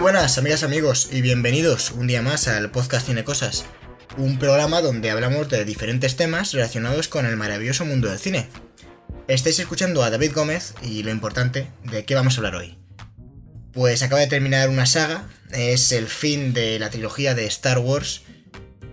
buenas, amigas, amigos, y bienvenidos un día más al podcast Cine Cosas, un programa donde hablamos de diferentes temas relacionados con el maravilloso mundo del cine. Estáis escuchando a David Gómez y lo importante, ¿de qué vamos a hablar hoy? Pues acaba de terminar una saga, es el fin de la trilogía de Star Wars,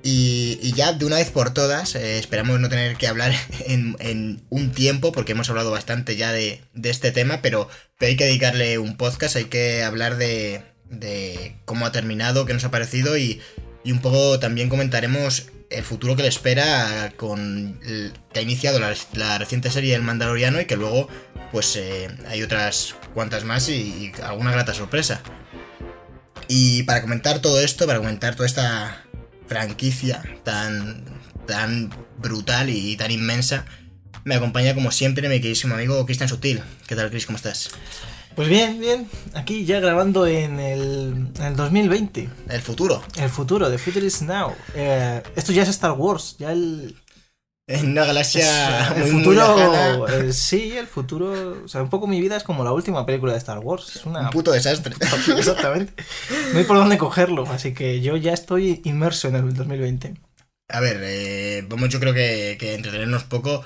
y, ya de una vez por todas, eh, esperamos no tener que hablar en, un tiempo, porque hemos hablado bastante ya de, este tema, pero, pero hay que dedicarle un podcast, hay que hablar de, de cómo ha terminado, qué nos ha parecido y, un poco también comentaremos el futuro que le espera con que ha iniciado la, reciente serie El Mandaloriano y que luego pues eh, hay otras cuantas más y, alguna grata sorpresa. Y para comentar todo esto, para comentar toda esta franquicia tan, tan brutal y tan inmensa, me acompaña como siempre mi queridísimo amigo Cristian Sutil. ¿Qué tal, Chris? ¿Cómo estás? Pues bien, bien. Aquí ya grabando en el, en el 2020. El futuro. El futuro, The Future is Now. Eh, esto ya es Star Wars, ya el... En una galaxia el futuro, sí, el futuro, o sea, un poco mi vida es como la última película de Star Wars, es una un puto desastre. Exactamente. No hay por dónde cogerlo, así que yo ya estoy inmerso en el 2020. A ver, eh, vamos yo creo que, que entretenernos poco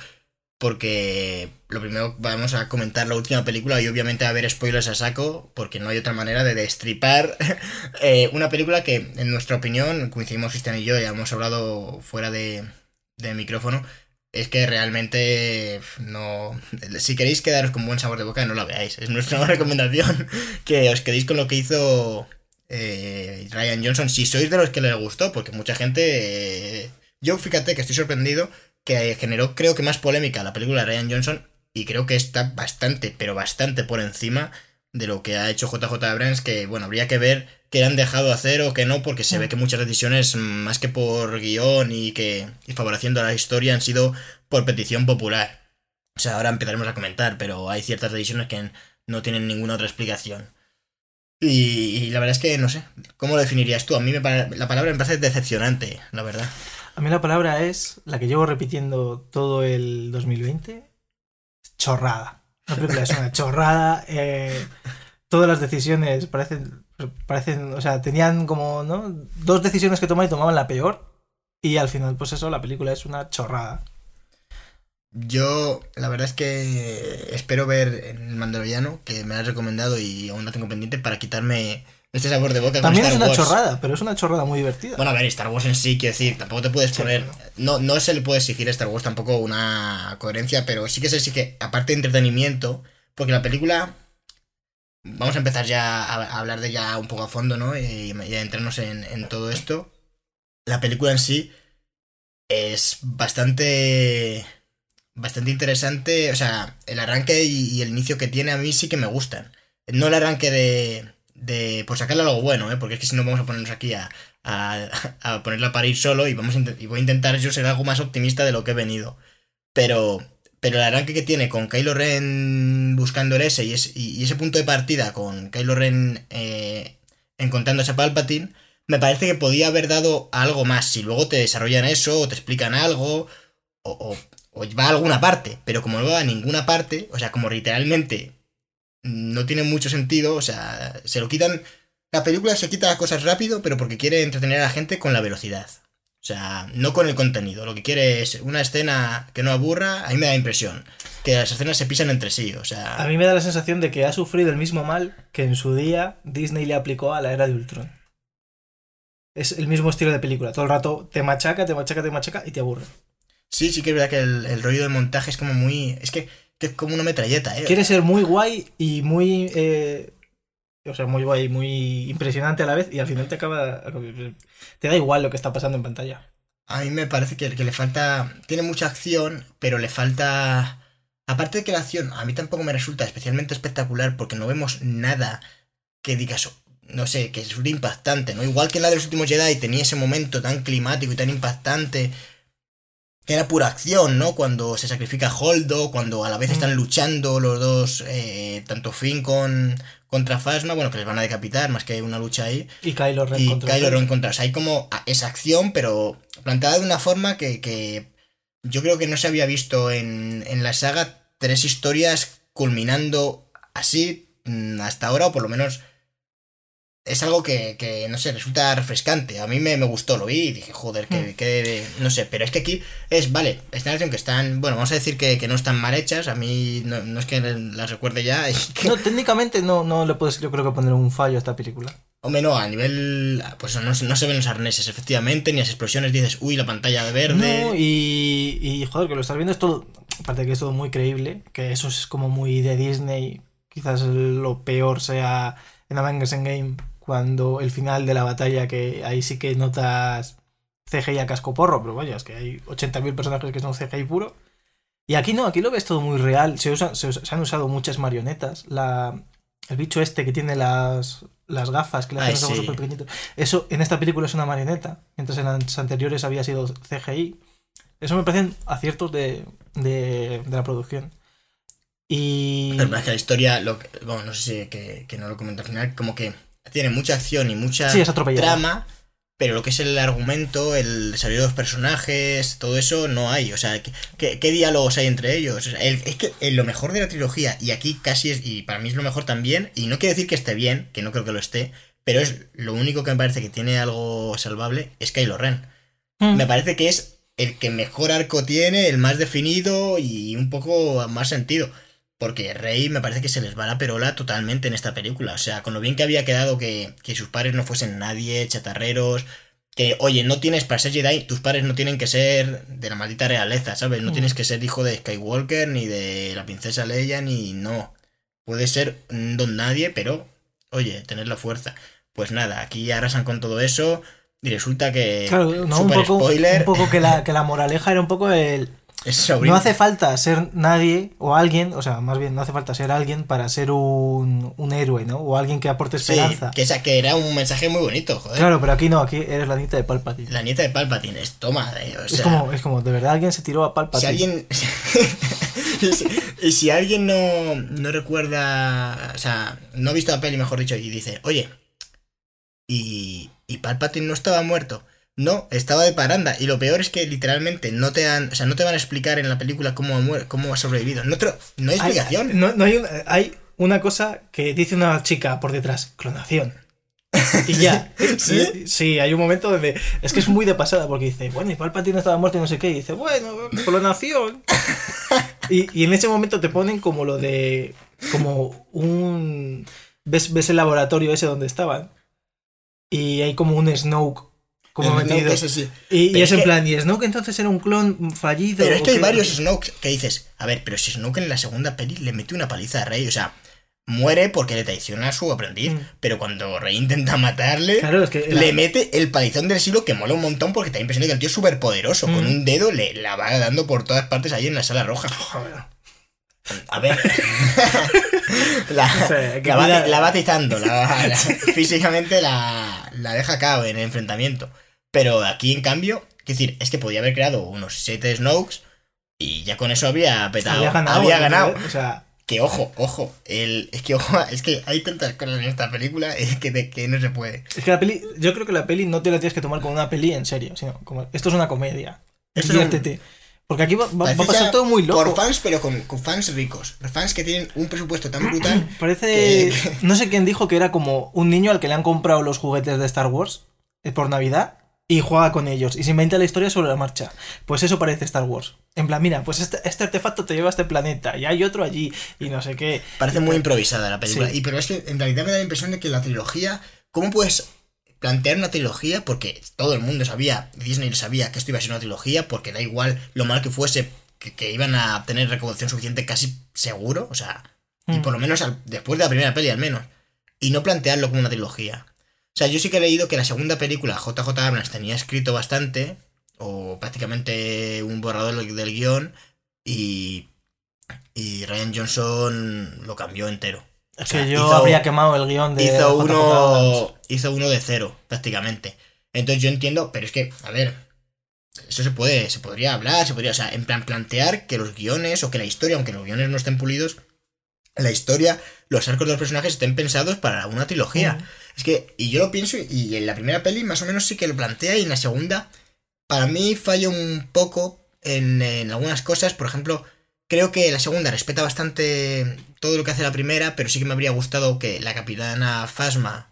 porque lo primero vamos a comentar la última película y obviamente a haber spoilers a saco, porque no hay otra manera de destripar eh, una película que, en nuestra opinión, coincidimos Cristian y yo, ya hemos hablado fuera de, de micrófono, es que realmente no... Si queréis quedaros con buen sabor de boca, no la veáis. Es nuestra recomendación que os quedéis con lo que hizo eh, Ryan Johnson, si sois de los que les gustó, porque mucha gente... Eh, yo fíjate que estoy sorprendido que generó creo que más polémica la película de Ryan Johnson y creo que está bastante, pero bastante por encima de lo que ha hecho JJ Abrams, que bueno, habría que ver qué han dejado hacer o qué no, porque se ve que muchas decisiones, más que por guion y que y favoreciendo la historia, han sido por petición popular. O sea, ahora empezaremos a comentar, pero hay ciertas decisiones que no tienen ninguna otra explicación. Y, la verdad es que no sé, ¿cómo lo definirías tú? A mí me, la palabra me parece decepcionante, la verdad. A mí la palabra es la que llevo repitiendo todo el 2020. Chorrada. La película es una chorrada. Eh, todas las decisiones parecen, parecen, o sea, tenían como, ¿no? Dos decisiones que tomar y tomaban la peor. Y al final, pues eso, la película es una chorrada. Yo, la verdad es que espero ver el Mandaloriano, que me has recomendado y aún no tengo pendiente, para quitarme este sabor de boca. También es una chorrada, pero es una chorrada muy divertida. Bueno, a ver, Star Wars en sí, quiero decir, tampoco te puedes poner. No, no se le puede exigir a Star Wars tampoco una coherencia, pero sí que se exige, aparte de entretenimiento, porque la película. Vamos a empezar ya a, hablar de ya un poco a fondo, ¿no? Y, a entrarnos en, todo esto. La película en sí es bastante. Bastante interesante. O sea, el arranque y el inicio que tiene a mí sí que me gustan. No el arranque de de por sacarle algo bueno, ¿eh? porque es que si no vamos a ponernos aquí a, a, ponerla para ir solo y, vamos y voy a intentar yo ser algo más optimista de lo que he venido. Pero, pero el arranque que tiene con Kylo Ren buscando el S y, ese punto de partida con Kylo Ren eh, encontrándose a Palpatine, me parece que podía haber dado algo más. Si luego te desarrollan eso o te explican algo o, o, o va a alguna parte, pero como no va a ninguna parte, o sea, como literalmente no tiene mucho sentido, o sea, se lo quitan... La película se quita las cosas rápido, pero porque quiere entretener a la gente con la velocidad. O sea, no con el contenido. Lo que quiere es una escena que no aburra. A mí me da impresión que las escenas se pisan entre sí. O sea. A mí me da la sensación de que ha sufrido el mismo mal que en su día Disney le aplicó a la era de Ultron. Es el mismo estilo de película. Todo el rato te machaca, te machaca, te machaca y te aburre. Sí, sí que es verdad que el, el rollo de montaje es como muy. Es que que es como una metralleta, ¿eh? Quiere ser muy guay y muy. Eh, o sea, muy guay, muy impresionante a la vez y al final te acaba. Te da igual lo que está pasando en pantalla. A mí me parece que, que le falta. Tiene mucha acción, pero le falta. Aparte de que la acción a mí tampoco me resulta especialmente espectacular porque no vemos nada que digas, no sé, que es impactante, ¿no? Igual que en la de los últimos Jedi tenía ese momento tan climático y tan impactante que era pura acción, ¿no? Cuando se sacrifica Holdo, cuando a la vez mm. están luchando los dos, eh, tanto Finn con, contra Phasma, bueno, que les van a decapitar, más que una lucha ahí. Y Kylo Ren y contra Kylo Ren contra. O sea, hay como esa acción, pero planteada de una forma que, que yo creo que no se había visto en, en la saga tres historias culminando así mm, hasta ahora, o por lo menos es algo que, que, no sé, resulta refrescante. A mí me, me gustó, lo vi y dije, joder, que, Mm. que- no sé, pero es que aquí es, vale, esta canción que están, bueno, vamos a decir que, que no están mal hechas, a mí no, no es que las recuerde ya, No, técnicamente no, no le puedes, yo creo que poner un fallo a esta película. hombre, no, a nivel, pues no, se- no se ven los arneses, efectivamente, ni las explosiones, dices, uy, la pantalla de verde. No, y, y joder, que lo estás viendo es todo, aparte de que es todo muy creíble, que eso es como muy de Disney, quizás lo peor sea en Avengers Endgame, cuando el final de la batalla, que ahí sí que notas CGI a cascoporro, pero vaya, es que hay 80.000 personajes que son CGI puro. Y aquí no, aquí lo ves todo muy real, se, se, se han usado muchas marionetas, la, el bicho este que tiene las, las gafas, que le hacen los súper pequeñitos, eso en esta película es una marioneta, mientras en las anteriores había sido CGI. Eso me parecen aciertos de, de, de la producción. Y. Pero es que la historia, lo que- bueno, no sé si que, que no lo comento al final, como que tiene mucha acción y mucha Sí, trama, pero lo que es el argumento, el desarrollo de los personajes, todo eso no hay. O sea, ¿qué, qué- qué diálogos hay entre ellos? O sea, el- es que en lo mejor de la trilogía, y aquí casi es, y para mí es lo mejor también, y no quiere decir que esté bien, que no creo que lo esté, pero es lo único que me parece que tiene algo salvable, es Kylo Ren. Mm. Me parece que es el que mejor arco tiene, el más definido y un poco más sentido. Porque Rey me parece que se les va la perola totalmente en esta película. O sea, con lo bien que había quedado que, que sus padres no fuesen nadie, chatarreros. Que, oye, no tienes para ser Jedi, tus padres no tienen que ser de la maldita realeza, ¿sabes? No Mm. tienes que ser hijo de Skywalker, ni de la princesa Leia, ni no. Puedes ser un don nadie, pero, oye, tener la fuerza. Pues nada, aquí arrasan con todo eso. Y resulta que. Claro, no, un poco, spoiler. un poco que, la, que la moraleja era un poco el. No hace falta ser nadie o alguien, o sea, más bien no hace falta ser alguien para ser un, un héroe, ¿no? O alguien que aporte Sí, esperanza. que, esa, que era un mensaje muy bonito, joder. Claro, pero aquí no, aquí eres la nieta de Palpatine. La nieta de Palpatine, es toma, eh, o es, como, es como, de verdad alguien se tiró a si Palpatine. alguien y, si, y si alguien no, no recuerda, o sea, no ha visto la peli, mejor dicho, y dice, oye, y, y Palpatine no estaba muerto. No, estaba de paranda. Y lo peor es que literalmente no te han, o sea, no te van a explicar en la película cómo ha, muer- cómo ha sobrevivido. No, te lo- no hay Hay- explicación. no, no hay, un- hay una cosa que dice una chica por detrás, clonación. Y ya. ¿Sí? Sí, hay un momento donde. Es que es muy de pasada porque dice, bueno, y Palpatine estaba muerto y no sé qué. Y dice, bueno, clonación. Y, y en ese momento te ponen como lo de. Como un. ¿Ves, ves el laboratorio ese donde estaban? Y hay como un Snoke. Como El Snoke metido. ese sí. Y, es en plan, y Snoke entonces era un clon fallido. Pero es ¿o que hay varios Snoke que dices, a ver, pero si Snoke en la segunda peli le mete una paliza a Rey, o sea, muere porque le traiciona a su aprendiz, Mm. pero cuando Rey intenta matarle, Claro, es que. la- le mete el palizón del siglo que mola un montón porque te da impresión de que el tío es súper poderoso, con Mm. un dedo le la va dando por todas partes ahí en la sala roja. Joder. A ver. la, va, la va atizando, la va- la- físicamente la, la deja cao en el enfrentamiento. Pero aquí, en cambio, es decir, es que podía haber creado unos 7 Snokes y ya con eso había petado. Había ganado. Había ¿no? ganado. O sea, Que ojo, ojo. El, es que ojo, es que hay tantas cosas en esta película es que, de- que no se puede. es que la peli. Yo creo que la peli no te la tienes que tomar como una peli en serio, sino como. Esto es una comedia. Esto es un-. Porque aquí va, va- va Parece a pasar todo muy loco. Por fans, pero con, con fans ricos. Fans que tienen un presupuesto tan brutal. Parece. que- No sé quién dijo que era como un niño al que le han comprado los juguetes de Star Wars eh, por Navidad y juega con ellos y se inventa la historia sobre la marcha. Pues eso parece Star Wars. En plan, mira, pues este, este artefacto te lleva a este planeta y hay otro allí y no sé qué. Parece muy improvisada la película. Sí. Y pero es que en realidad me da la impresión de que la trilogía. ¿Cómo puedes plantear una trilogía? Porque todo el mundo sabía, Disney sabía que esto iba a ser una trilogía, porque da igual lo mal que fuese, que, que iban a tener recaudación suficiente casi seguro. O sea, y Mm. por lo menos al- después de la primera peli al menos. Y no plantearlo como una trilogía. O sea, yo sí que he leído que la segunda película, JJ Abrams tenía escrito bastante, o prácticamente un borrador del, del guion, y, y Ryan Johnson lo cambió entero. Es O sea, que yo hizo- habría quemado el guion de. hizo uno, hizo uno de cero, prácticamente. Entonces yo entiendo, pero es que, a ver, eso se puede, se podría hablar, se podría, o sea, en plan plantear que los guiones o que la historia, aunque los guiones no estén pulidos, la historia, los arcos de los personajes estén pensados para una trilogía. Es que, y yo lo pienso, y en la primera peli más o menos sí que lo plantea, y en la segunda, para mí falla un poco en, en algunas cosas. Por ejemplo, creo que la segunda respeta bastante todo lo que hace la primera, pero sí que me habría gustado que la capitana Fasma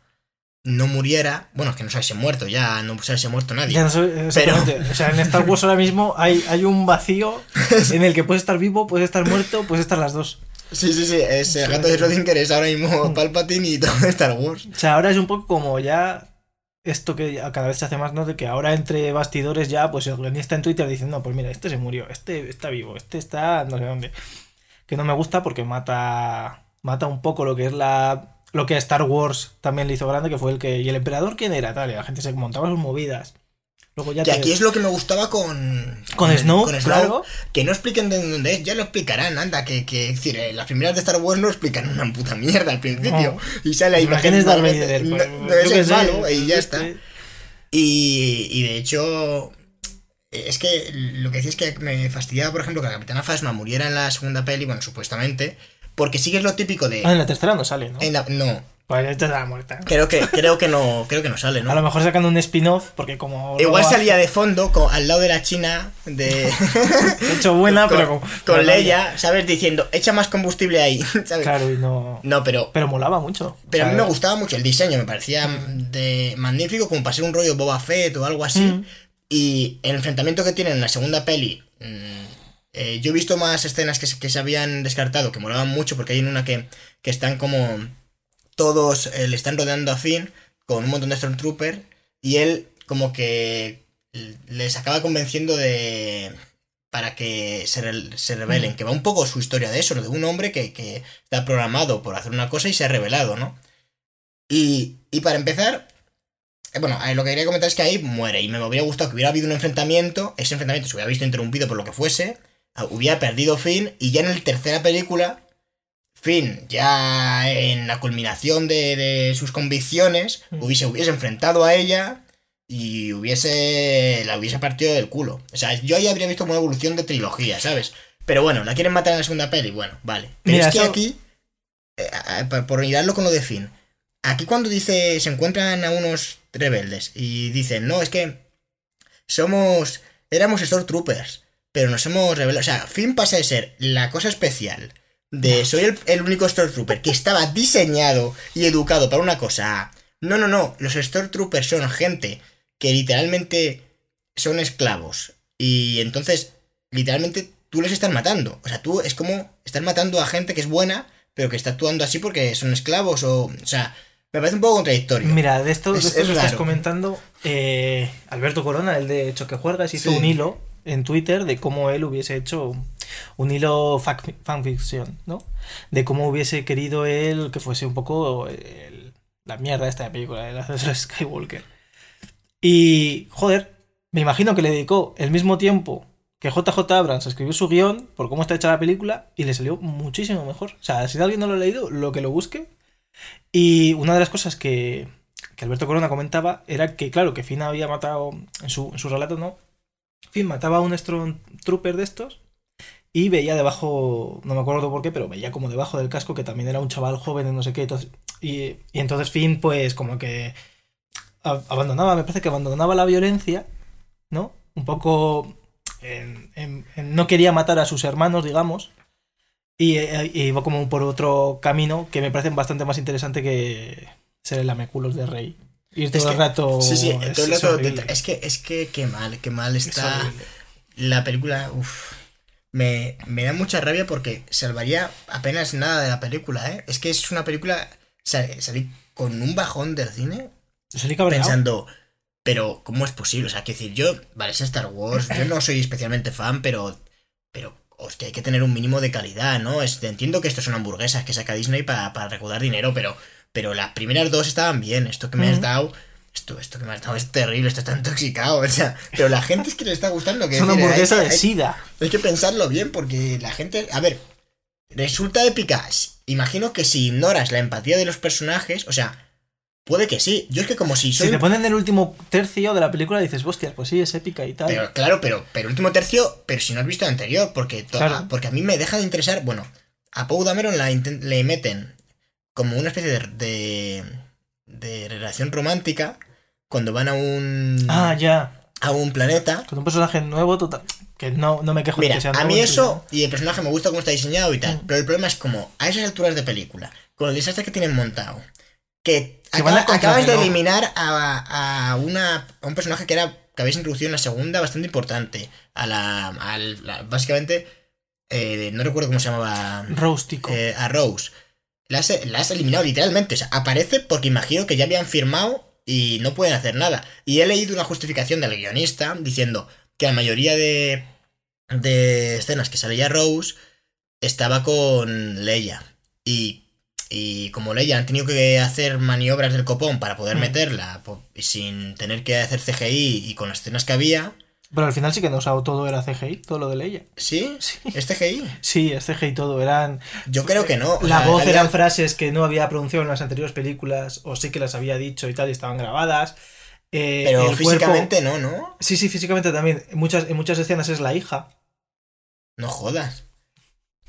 no muriera. Bueno, que no se hubiese muerto, ya no se hubiese muerto nadie. Ya no. O sea, en Star Wars ahora mismo hay, hay un vacío en el que puedes estar vivo, puedes estar muerto, puedes estar las dos. Sí, sí, sí. Es el gato de Schrödinger es ahora mismo Palpatine y todo Star Wars. O sea, ahora es un poco como ya esto que cada vez se hace más, ¿no? De que ahora entre bastidores ya, pues el guionista en Twitter diciendo, no, pues mira, este se murió, este está vivo, este está no sé dónde. Que no me gusta porque mata mata un poco lo que es la lo que a Star Wars también le hizo grande, que fue el que y el emperador quién era, tal, y la gente se montaba sus movidas. Luego ya te- aquí es lo que me gustaba con. Con Snow, claro. Que no expliquen de dónde es, ya lo explicarán, anda. Que, que es decir, eh, las primeras de Star Wars no explican una puta mierda al principio. No. Y sale imagen Imágenes de Vader, no, es sé, malo y ya está. Y, y de hecho, es que lo que decía es que me fastidiaba, por ejemplo, que la Capitana Phasma muriera en la segunda peli, bueno, supuestamente, porque sí que es lo típico de. Ah, en la tercera no sale, ¿no? en la- no, Pues esta está muerta. creo que, creo que no, creo que no sale, A ¿no? lo mejor sacando un spin-off, porque como. Igual salía de fondo, con- al lado de la China, de. hecho buena, con, pero con. Leia, ¿sabes? Diciendo, echa más combustible ahí, ¿sabes? Claro, y no. No, pero. Pero molaba mucho. Pero a mí me gustaba mucho el diseño, me parecía de magnífico, como para ser un rollo Boba Fett o algo así. Mm. Y el enfrentamiento que tienen en la segunda peli, mm, eh, yo he visto más escenas que se, que se habían descartado, que molaban mucho, porque hay en una que, que están como todos, eh, le están rodeando a Finn con un montón de Stormtroopers, y él como que les acaba convenciendo de para que se, re- se rebelen, Mm. que va un poco su historia de eso, de un hombre que, que está programado por hacer una cosa y se ha revelado, ¿no? Y, y para empezar, eh, bueno, eh, lo que quería comentar es que ahí muere y me hubiera gustado que hubiera habido un enfrentamiento, ese enfrentamiento se hubiera visto interrumpido por lo que fuese, ah, hubiera perdido Finn y ya en la tercera película, Finn, ya en la culminación de, de sus convicciones, Mm. hubiese, hubiese enfrentado a ella y hubiese la hubiese partido del culo. O sea, yo ahí habría visto una evolución de trilogía, ¿sabes? Pero bueno, la quieren matar en la segunda peli, bueno, vale. Pero Mira, es que eso- aquí, eh, por mirarlo con lo de Finn, aquí cuando dice, se encuentran a unos rebeldes y dicen, no, es que somos, éramos Stormtroopers, pero nos hemos revelado. O sea, Finn pasa de ser la cosa especial de soy el, el único Stormtrooper que estaba diseñado y educado para una cosa. No, no, no, los Stormtroopers son gente que literalmente son esclavos. Y entonces, literalmente, tú les estás matando. O sea, tú es como estás matando a gente que es buena, pero que está actuando así porque son esclavos o... O sea, me parece un poco contradictorio. Mira, de esto, de Es- esto es que estás comentando, eh, Alberto Corona, el de Choque Juergas, hizo Sí. un hilo en Twitter de cómo él hubiese hecho un hilo fanfiction, ¿no? De cómo hubiese querido él que fuese un poco el- la mierda esta de película de Skywalker. Y, joder, me imagino que le dedicó el mismo tiempo que JJ Abrams escribió su guion por cómo está hecha la película y le salió muchísimo mejor. O sea, si alguien no lo ha leído, lo que lo busque. Y una de las cosas que, que Alberto Corona comentaba era que, claro, que Finn había matado, en su, en su relato, ¿no? Finn mataba a un Stormtrooper de estos y veía debajo, no me acuerdo por qué, pero veía como debajo del casco que también era un chaval joven de no sé qué. entonces- y, y entonces Finn, pues, como que abandonaba, me parece que abandonaba la violencia, ¿no? Un poco. en- en- en- no quería matar a sus hermanos, digamos. Y, eh, y iba como por otro camino que me parece bastante más interesante que ser el lameculos de rey. Ir todo Es el que- rato. Sí, sí, es- todo el rato- es que, es que qué mal, qué mal Es está la película. Uf, me, me da mucha rabia porque salvaría apenas nada de la película, ¿eh? Es que es una película. sal- Salí con un bajón del cine Salí cabreado. pensando, pero ¿cómo es posible? O sea, que decir, yo, vale, es Star Wars, yo no soy especialmente fan, pero, pero, hostia, hay que tener un mínimo de calidad, ¿no? Es- entiendo que esto son hamburguesas que saca Disney para, para recaudar dinero, pero, pero las primeras dos estaban bien, esto que me has dado... Esto, esto que me has dado es terrible, esto está intoxicado, o sea, pero la gente es que le está gustando. Que Es una hamburguesa de hay- sida. hay que pensarlo bien porque la gente, a ver, resulta épica. Imagino que si ignoras la empatía de los personajes, o sea, puede que sí. Yo es que como si soy... Si te ponen el último tercio de la película dices, hostia, pues sí, es épica y tal. Pero claro, pero, pero último tercio, pero si no has visto el anterior, porque, to- Claro. porque a mí me deja de interesar, bueno, a Poe Dameron la le meten como una especie de, de, de relación romántica cuando van a un, ah, ya. a un planeta. Con un personaje nuevo, total. Que no, no me quejo Mira, de que sea a mí eso, y el personaje me gusta cómo está diseñado y tal, Mm. pero el problema es como, a esas alturas de película, con el desastre que tienen montado, que, Que a acaba- acabas de eliminar a, a, una, a un personaje que era que habéis introducido en la segunda bastante importante. A la. al- la- básicamente. eh, no recuerdo cómo se llamaba. Rústico. eh, a Rose. La has, la has eliminado literalmente. O sea, aparece porque imagino que ya habían firmado y no pueden hacer nada. Y he leído una justificación del guionista diciendo que la mayoría de, de escenas que salía Rose estaba con Leia. Y, y como Leia han tenido que hacer maniobras del copón para poder Mm. meterla sin tener que hacer CGI y con las escenas que había. Pero al final sí que no usado todo era CGI, todo lo de Leia. ¿Sí? Sí. ¿Es CGI? Sí, es CGI todo. Eran. Yo creo que no. o La sea, voz eran frases que no había pronunciado en las anteriores películas, o sí que las había dicho y tal, y estaban grabadas. Eh, Pero cuerpo- físicamente no, ¿no? Sí, sí, físicamente también. En muchas, en muchas escenas es la hija. No jodas.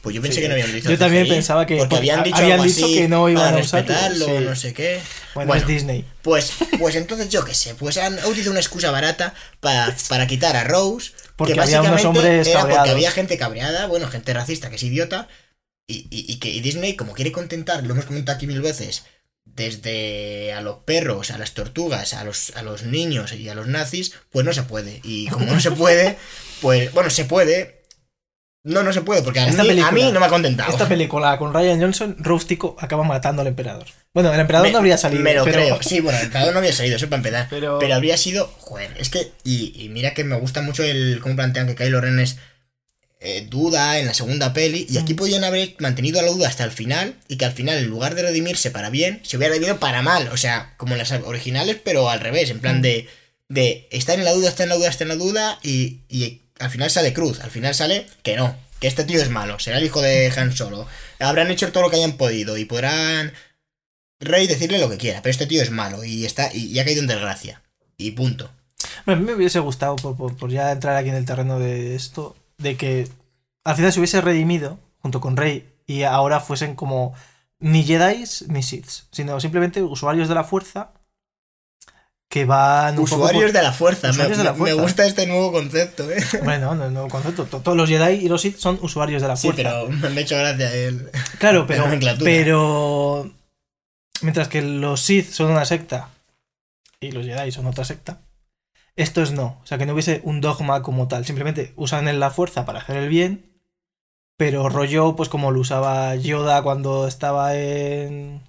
Pues yo pensé Sí. que no habían dicho Yo también CGI, pensaba que- Porque habían dicho, habían algo dicho así que no iban a usarlo, respetarlo, sí. no sé qué. Bueno, Bueno. es Disney. Pues, pues entonces yo qué sé, pues han utilizado una excusa barata para, para quitar a Rose. Porque que había unos básicamente hombres era porque cabreados. había gente cabreada, bueno, gente racista que es idiota. Y, y- y que y Disney, como quiere contentar, lo hemos comentado aquí mil veces, desde a los perros, a las tortugas, a los, a los niños y a los nazis, pues no se puede. Y como no se puede, pues bueno, se puede. No, no se puede, porque a, Esta mí, a película- mí no me ha contentado. Esta película con Ryan Johnson, Rústico acaba matando al emperador. Bueno, el emperador Me- no habría salido. Me lo pero- creo. Sí, bueno, el emperador no había salido, eso para empezar. Pero- Pero, habría sido. Joder, es que. Y, y mira que me gusta mucho el cómo plantean que Kylo Ren es. eh, duda en la segunda peli. Y aquí Mm. podían haber mantenido la duda hasta el final. Y que al final, en lugar de redimirse para bien, se hubiera redimido para mal. O sea, como en las originales, pero al revés. En Mm. plan de. De está en la duda, está en la duda, está en la duda. Y, y al final sale cruz. Al final sale que no. Que este tío es malo. Será el hijo de Han Solo. Habrán hecho todo lo que hayan podido. Y podrán. Rey decirle lo que quiera, pero este tío es malo y está y, ha caído en desgracia. Y punto. A mí me hubiese gustado, por, por- por ya entrar aquí en el terreno de esto, de que al final se hubiese redimido junto con Rey y ahora fuesen como ni Jedi ni Siths, sino simplemente usuarios de la fuerza que van Usuarios por- de la fuerza. Me, Usuarios de la me- fuerza. me gusta este nuevo concepto, ¿eh? Bueno, no, no, concepto. to- Todos los Jedi y los Sith son usuarios de la Sí, fuerza. pero me ha hecho gracia él. Claro, la pero, pero mientras que los Sith son una secta y los Jedi son otra secta, estos no. O sea, que no hubiese un dogma como tal. Simplemente usan la fuerza para hacer el bien, pero rollo, pues como lo usaba Yoda cuando estaba en,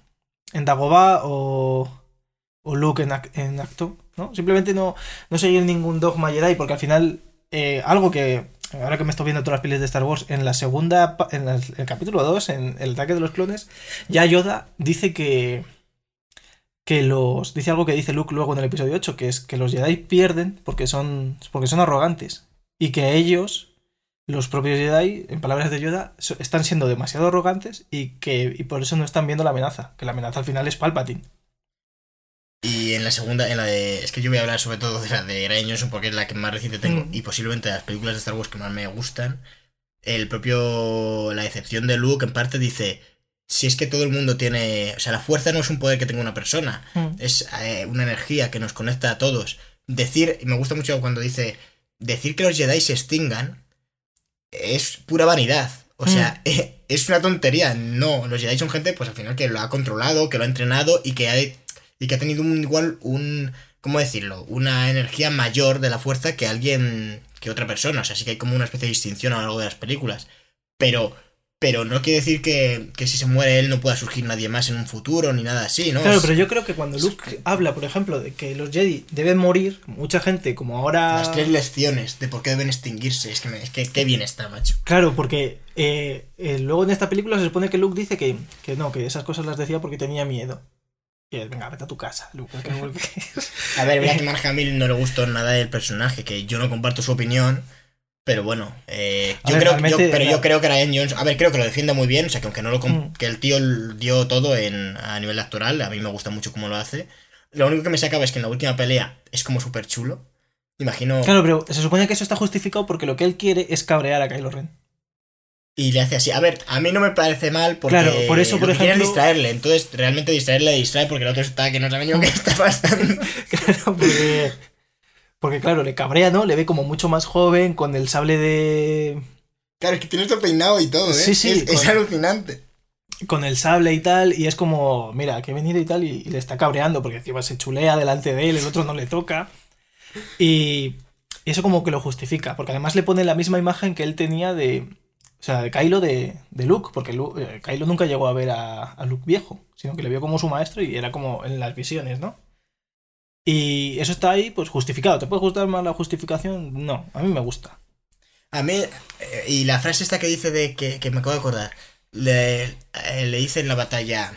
en Dagobah o, o Luke en, Ac- en Acto, ¿no? Simplemente no, no seguir ningún dogma Jedi, porque al final, eh, algo que, ahora que me estoy viendo todas las pelis de Star Wars, en la segunda, en el capítulo 2, en el ataque de los clones, ya Yoda dice que, que los, dice algo que dice Luke luego en el episodio 8, que es que los Jedi pierden porque son, porque son arrogantes, y que ellos, los propios Jedi, en palabras de Yoda, están siendo demasiado arrogantes y que y por eso no están viendo la amenaza, que la amenaza al final es Palpatine. Y en la segunda, en la de. Es que yo voy a hablar sobre todo de la de Ryan Johnson porque es la que más reciente tengo. Mm. Y posiblemente de las películas de Star Wars que más me gustan. El propio. La decepción de Luke en parte dice. Si es que todo el mundo tiene. O sea, la fuerza no es un poder que tenga una persona. es eh, una energía que nos conecta a todos. Decir, y me gusta mucho cuando dice, decir que los Jedi se extingan es pura vanidad. O sea, es una tontería. No, los Jedi son gente, pues al final, que lo ha controlado, que lo ha entrenado y que ha, y que ha tenido un, igual un, ¿cómo decirlo? Una energía mayor de la fuerza que alguien, que otra persona. O sea, sí que hay como una especie de distinción a lo largo de las películas. Pero... Pero no quiere decir que, que si se muere él no pueda surgir nadie más en un futuro ni nada así, ¿no? Claro, pero yo creo que cuando Luke habla, por ejemplo, de que los Jedi deben morir, mucha gente, como ahora. Las tres lecciones de por qué deben extinguirse. Es que, me- es que qué bien está, macho. Claro, porque eh, eh, luego en esta película se supone que Luke dice que, que no, que esas cosas las decía porque tenía miedo. Y venga, vete a tu casa, Luke. A ver, mira que Mark Hamill no le gustó nada del personaje, que yo no comparto su opinión. Pero bueno, eh, yo ver, creo, yo- pero yo creo que Ryan Jones, a ver, creo que lo defiende muy bien, o sea, que aunque no lo Mm. que el tío dio todo en, a nivel actoral, a mí me gusta mucho cómo lo hace. Lo único que me sacaba es que en la última pelea es como súper chulo. Imagino. Claro, pero se supone que eso está justificado porque lo que él quiere es cabrear a Kylo Ren. Y le hace así. A ver, a mí no me parece mal porque Claro, por eso, por ejemplo- distraerle. Entonces, realmente distraerle le distrae porque el otro está que no sabe ni que está pasando. Claro, porque, porque claro, le cabrea, ¿no? Le ve como mucho más joven, con el sable de... Claro, es que tiene esto peinado y todo, ¿eh? Sí, sí, Es, alucinante. con el sable y tal, y es como, mira, que he venido y tal, y, y le está cabreando, porque encima se chulea delante de él, el otro no le toca. Y eso como que lo justifica, porque además le pone la misma imagen que él tenía de, o sea, de Kylo de, de Luke, porque Lu- eh, Kylo nunca llegó a ver a, a Luke viejo, sino que le vio como su maestro y era como en las visiones, ¿no? Y eso está ahí, pues justificado. ¿Te puede gustar más la justificación? No, a mí me gusta. A mí, eh, y la frase esta que dice de que, que me acabo de acordar, le, eh, le dice en la batalla,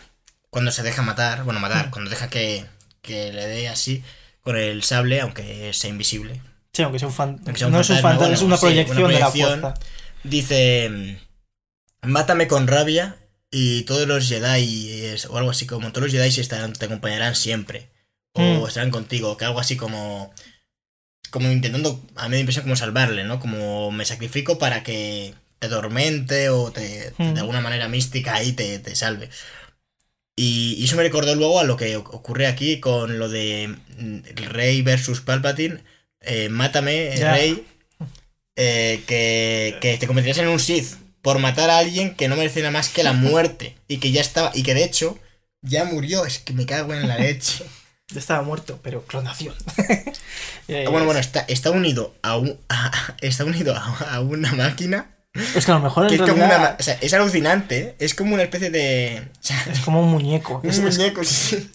cuando se deja matar, bueno, matar, Mm. cuando deja que, que le dé así con el sable, aunque sea invisible. Sí, aunque sea un fan... Aunque sea un no es un fantasma, fantasma, es bueno, una sí, proyección, una de la proyección. fuerza. Dice, mátame con rabia y todos los Jedi, o algo así como, todos los Jedi estarán, te acompañarán siempre, o Mm. estarán contigo, que algo así como, como intentando, a mí me impresión como salvarle, ¿no? Como me sacrifico para que te atormente o te, Mm. de alguna manera mística ahí te, te salve. Y, y eso me recordó luego a lo que oc- ocurre aquí con lo de mm, rey versus Palpatine. eh, mátame, rey. Eh, que, que te convertirías en un Sith por matar a alguien que no merece nada más que la muerte. y que ya estaba. Y que de hecho ya murió. Es que me cago en la leche. Ya estaba muerto, pero clonación. Eh, bueno, bueno, está, está unido a, un, a- está unido a, a una máquina. Es que a lo mejor Que es como realidad una. ma- O sea, es alucinante. ¿eh? Es como una especie de. o sea, es como un muñeco. un Es- es- muñeco, sí.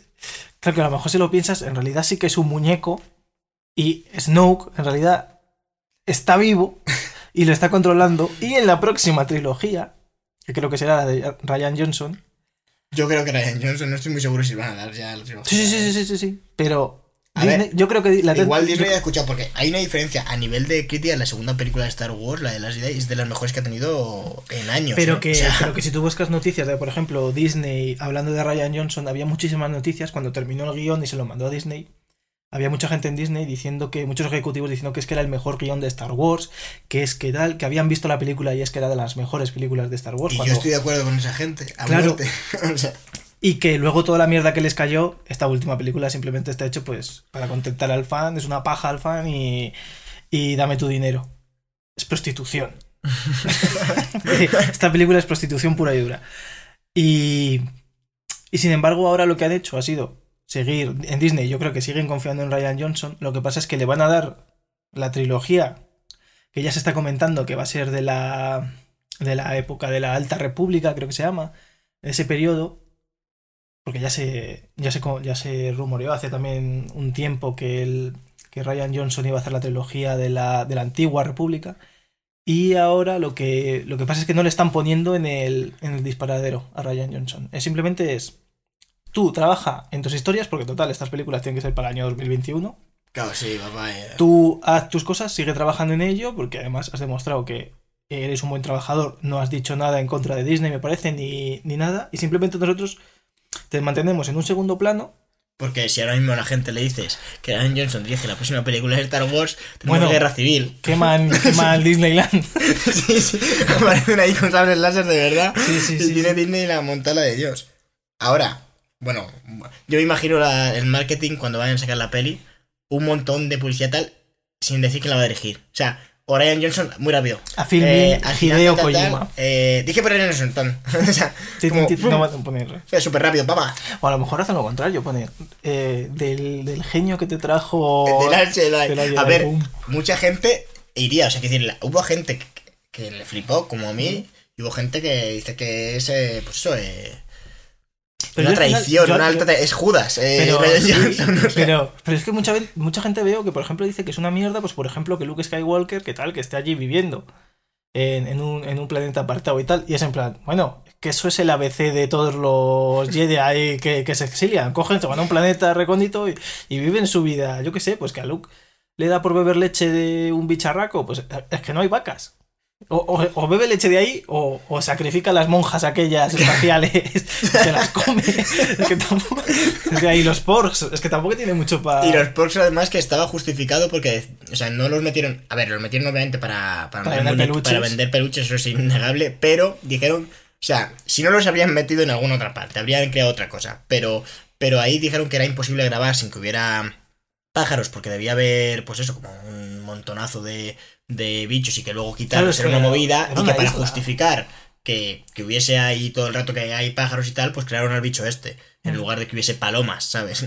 Claro que a lo mejor si lo piensas, en realidad sí que es un muñeco y Snoke en realidad está vivo y lo está controlando y en la próxima trilogía, que creo que será la de Ryan Johnson, Yo creo que Ryan Johnson, no estoy muy seguro si van a dar ya la trilogía. sí, sí, sí, sí, sí, sí, pero A Disney- ver, yo creo que la Igual Disney ha escuchado, porque hay una diferencia a nivel de crítica. La segunda película de Star Wars, la de las Jedi, es de las mejores que ha tenido en años. Pero ¿eh? que, O sea, pero que si tú buscas noticias de, por ejemplo, Disney, hablando de Ryan Johnson, había muchísimas noticias cuando terminó el guion y se lo mandó a Disney. Había mucha gente en Disney diciendo que, muchos ejecutivos diciendo que es que era el mejor guion de Star Wars, que es que tal, que habían visto la película y es que era de las mejores películas de Star Wars. y yo estoy de acuerdo con esa gente. A Claro. muerte. O sea, Y que luego toda la mierda que les cayó, esta última película simplemente está hecho pues para contentar al fan, es una paja al fan y, y dame tu dinero. Es prostitución. esta película es prostitución pura y dura. Y, y sin embargo ahora lo que han hecho ha sido seguir en Disney, yo creo que siguen confiando en Ryan Johnson, lo que pasa es que le van a dar la trilogía que ya se está comentando que va a ser de la de la época de la Alta República, creo que se llama, ese periodo, porque ya se, ya se, ya se rumoreó hace también un tiempo que, el, que Ryan Johnson iba a hacer la trilogía de la, de la antigua república. Y ahora lo que, lo que pasa es que no le están poniendo en el, en el disparadero a Ryan Johnson. Es simplemente es, tú trabaja en tus historias, porque total, estas películas tienen que ser para el año 2021. claro, sí, papá. eh. Tú haz tus cosas, sigue trabajando en ello, porque además has demostrado que eres un buen trabajador, no has dicho nada en contra de Disney, me parece, ni, ni nada, y simplemente nosotros te mantenemos en un segundo plano. Porque si ahora mismo a la gente le dices que Ryan Johnson dirige la próxima película de Star Wars, tenemos Bueno. guerra civil. Queman, queman Disneyland. sí, sí. Aparecen ahí con sables láser de verdad. Sí, sí, y sí, tiene sí. Disney la montada de Dios. Ahora, bueno, yo me imagino la- el marketing cuando vayan a sacar la peli, un montón de publicidad tal, sin decir quién la va a dirigir. O sea, o Ryan Johnson, muy rápido. A Phil Eh, al final, Hideo tal, tal, Kojima. eh, dije por Ryan Johnson, tan. o sea, no a poner. súper rápido, papá. O a lo mejor hacen lo contrario, poner eh, del, del genio que te trajo. De la Jedi. de la Jedi, A ver, boom. mucha gente iría, o sea, que decir, la- hubo gente que, que le flipó, como a mí, y hubo gente que dice que es, eh, pues eso, eh, Pero una final- traición, una alta tra- es Judas, eh, Pero, Ryan sí, Johnson, o sea. pero, pero es que mucha, mucha gente veo que, por ejemplo, dice que es una mierda, pues por ejemplo, que Luke Skywalker, que tal, que esté allí viviendo en, en un, en un planeta apartado y tal. Y es en plan, bueno, que eso es el ABC de todos los Jedi ahí que, que se exilian. Cogen, se van a un planeta recóndito y, y viven su vida. Yo qué sé, pues que a Luke le da por beber leche de un bicharraco, pues es que no hay vacas. O, o- o bebe leche de ahí o, o sacrifica a las monjas aquellas espaciales se las come. Es que tampoco. Es que ahí los porks, es que tampoco tiene mucho para. Y los porks además que estaba justificado porque, o sea, no los metieron, a ver, los metieron obviamente para, para, Para vender, peluches. para vender peluches, eso es innegable, pero dijeron, o sea, si no los habrían metido en alguna otra parte, habrían creado otra cosa, pero, pero ahí dijeron que era imposible grabar sin que hubiera pájaros, porque debía haber, pues eso, como un montonazo de, de bichos y que luego quitarlos Claro, era una movida era y que para isla. justificar que, que hubiese ahí todo el rato que hay pájaros y tal, pues crearon al bicho este, en Mm. lugar de que hubiese palomas, ¿sabes?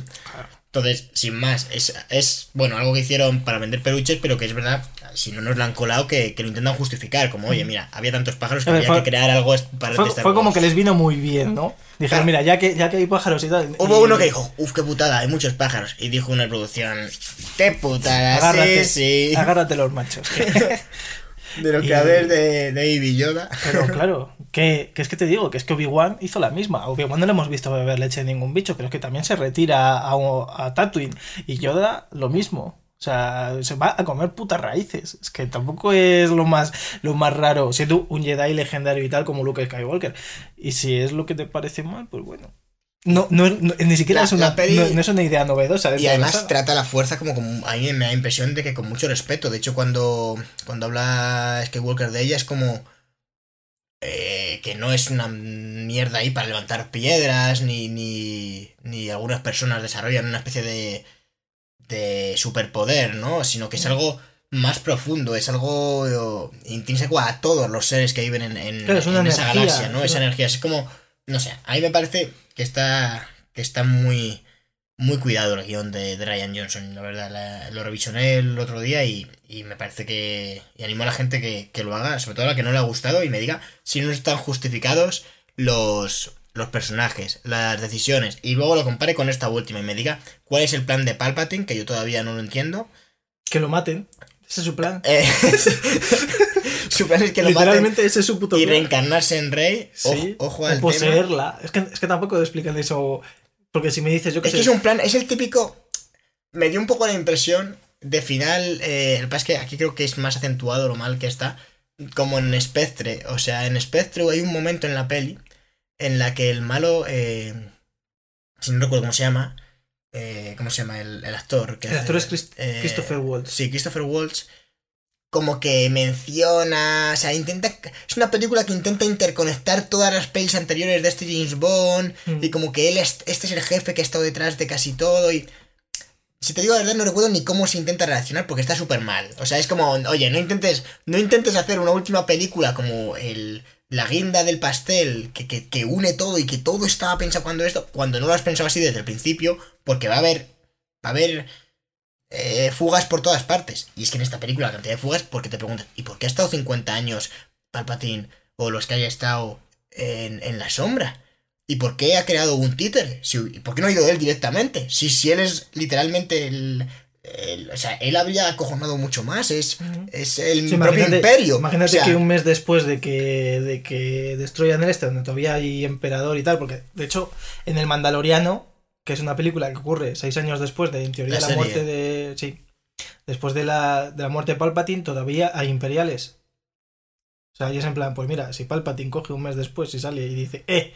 Entonces, sin más, es, es bueno, algo que hicieron para vender peluches, pero que es verdad, si no nos lo han colado, que, que lo intentan justificar, como, oye, mira, había tantos pájaros que A ver, había fue- que crear algo para Fue, fue como que les vino muy bien, ¿no? Dijeron, Claro. mira, ya que, ya que hay pájaros y tal. Hubo y- uno que dijo, uff, qué putada, hay muchos pájaros. Y dijo una producción, qué putada, Agárrate, sí, sí. agárrate los machos. De lo que a ver de, de Baby Yoda. Pero claro, que, que es que te digo, que es que Obi-Wan hizo la misma. A Obi-Wan no le hemos visto beber leche de ningún bicho, pero es que también se retira a, a Tatooine. Y Yoda lo mismo. O sea, se va a comer putas raíces. Es que tampoco es lo más, lo más raro, siendo un Jedi legendario y tal como Luke Skywalker. Y si es lo que te parece mal, pues bueno. No, no, no- ni siquiera La- es, una, peli- no, no es una idea novedosa. Y además trata la fuerza como, como a mí me da impresión de que con mucho respeto. De hecho, cuando, cuando habla Skywalker de ella es como eh, que no es una mierda ahí para levantar piedras, ni, ni, ni algunas personas desarrollan una especie de, de superpoder, ¿no? Sino que es algo más profundo, es algo intrínseco a todos los seres que viven en, en- Claro, es una en esa energía, galaxia, ¿no? es Esa energía, es como, no sé, a mí me parece que está, que está muy, muy cuidado el guion de, de Ryan Johnson, la verdad. la- lo revisioné el otro día y, y me parece que. Y animo a la gente que, que lo haga, sobre todo a la que no le ha gustado, y me diga si no están justificados los, los personajes, las decisiones, y luego lo compare con esta última y me diga cuál es el plan de Palpatine, que yo todavía no lo entiendo. Que lo maten. Ese es su plan. Eh, su plan es que lo maten Literalmente ese es su puto y plan. reencarnarse en Rey. Sí, Ojo, o tema. poseerla. Es que, es que tampoco explican eso. Porque si me dices, yo qué Es sé. que es un plan, es el típico. Me dio un poco la impresión de final. eh, el que pasa es que aquí creo que es más acentuado lo mal que está. Como en Spectre. O sea, en Spectre hay un momento en la peli en la que el malo. eh, si no recuerdo cómo se llama. eh, ¿Cómo se llama el, el actor? que El hace- actor es Chris- eh, Christopher Waltz. Sí, Christopher Waltz. Como que menciona. O sea, intenta. Es una película que intenta interconectar todas las pelis anteriores de este James Bond. Mm. Y como que él es, este es el jefe que ha estado detrás de casi todo y... Si te digo la verdad, no recuerdo ni cómo se intenta reaccionar porque está súper mal. O sea, es como, oye, no intentes, no intentes hacer una última película como el, la guinda del pastel que, que, une todo y que todo estaba pensado cuando esto, cuando no lo has pensado así desde el principio, porque va a haber, va a haber eh, fugas por todas partes. Y es que en esta película la cantidad de fugas, porque te preguntas, ¿y por qué ha estado 50 años Palpatine o los que haya estado en, en la sombra? ¿Y por qué ha creado un títere? Si, ¿y ¿Por qué no ha ido él directamente? Si, si él es literalmente el, el- O sea, él habría acojonado mucho más. Es, es el Sí, propio imagínate- imperio. Imagínate O sea, que un mes después de que, de que destruyan el este, donde todavía hay emperador y tal, porque de hecho en el Mandaloriano, que es una película que ocurre seis años después de, en teoría, La muerte de. Sí. Después de la, de la muerte de Palpatine, todavía hay imperiales. O sea, y es en plan, pues mira, si Palpatine coge un mes después y sale y dice, ¡eh!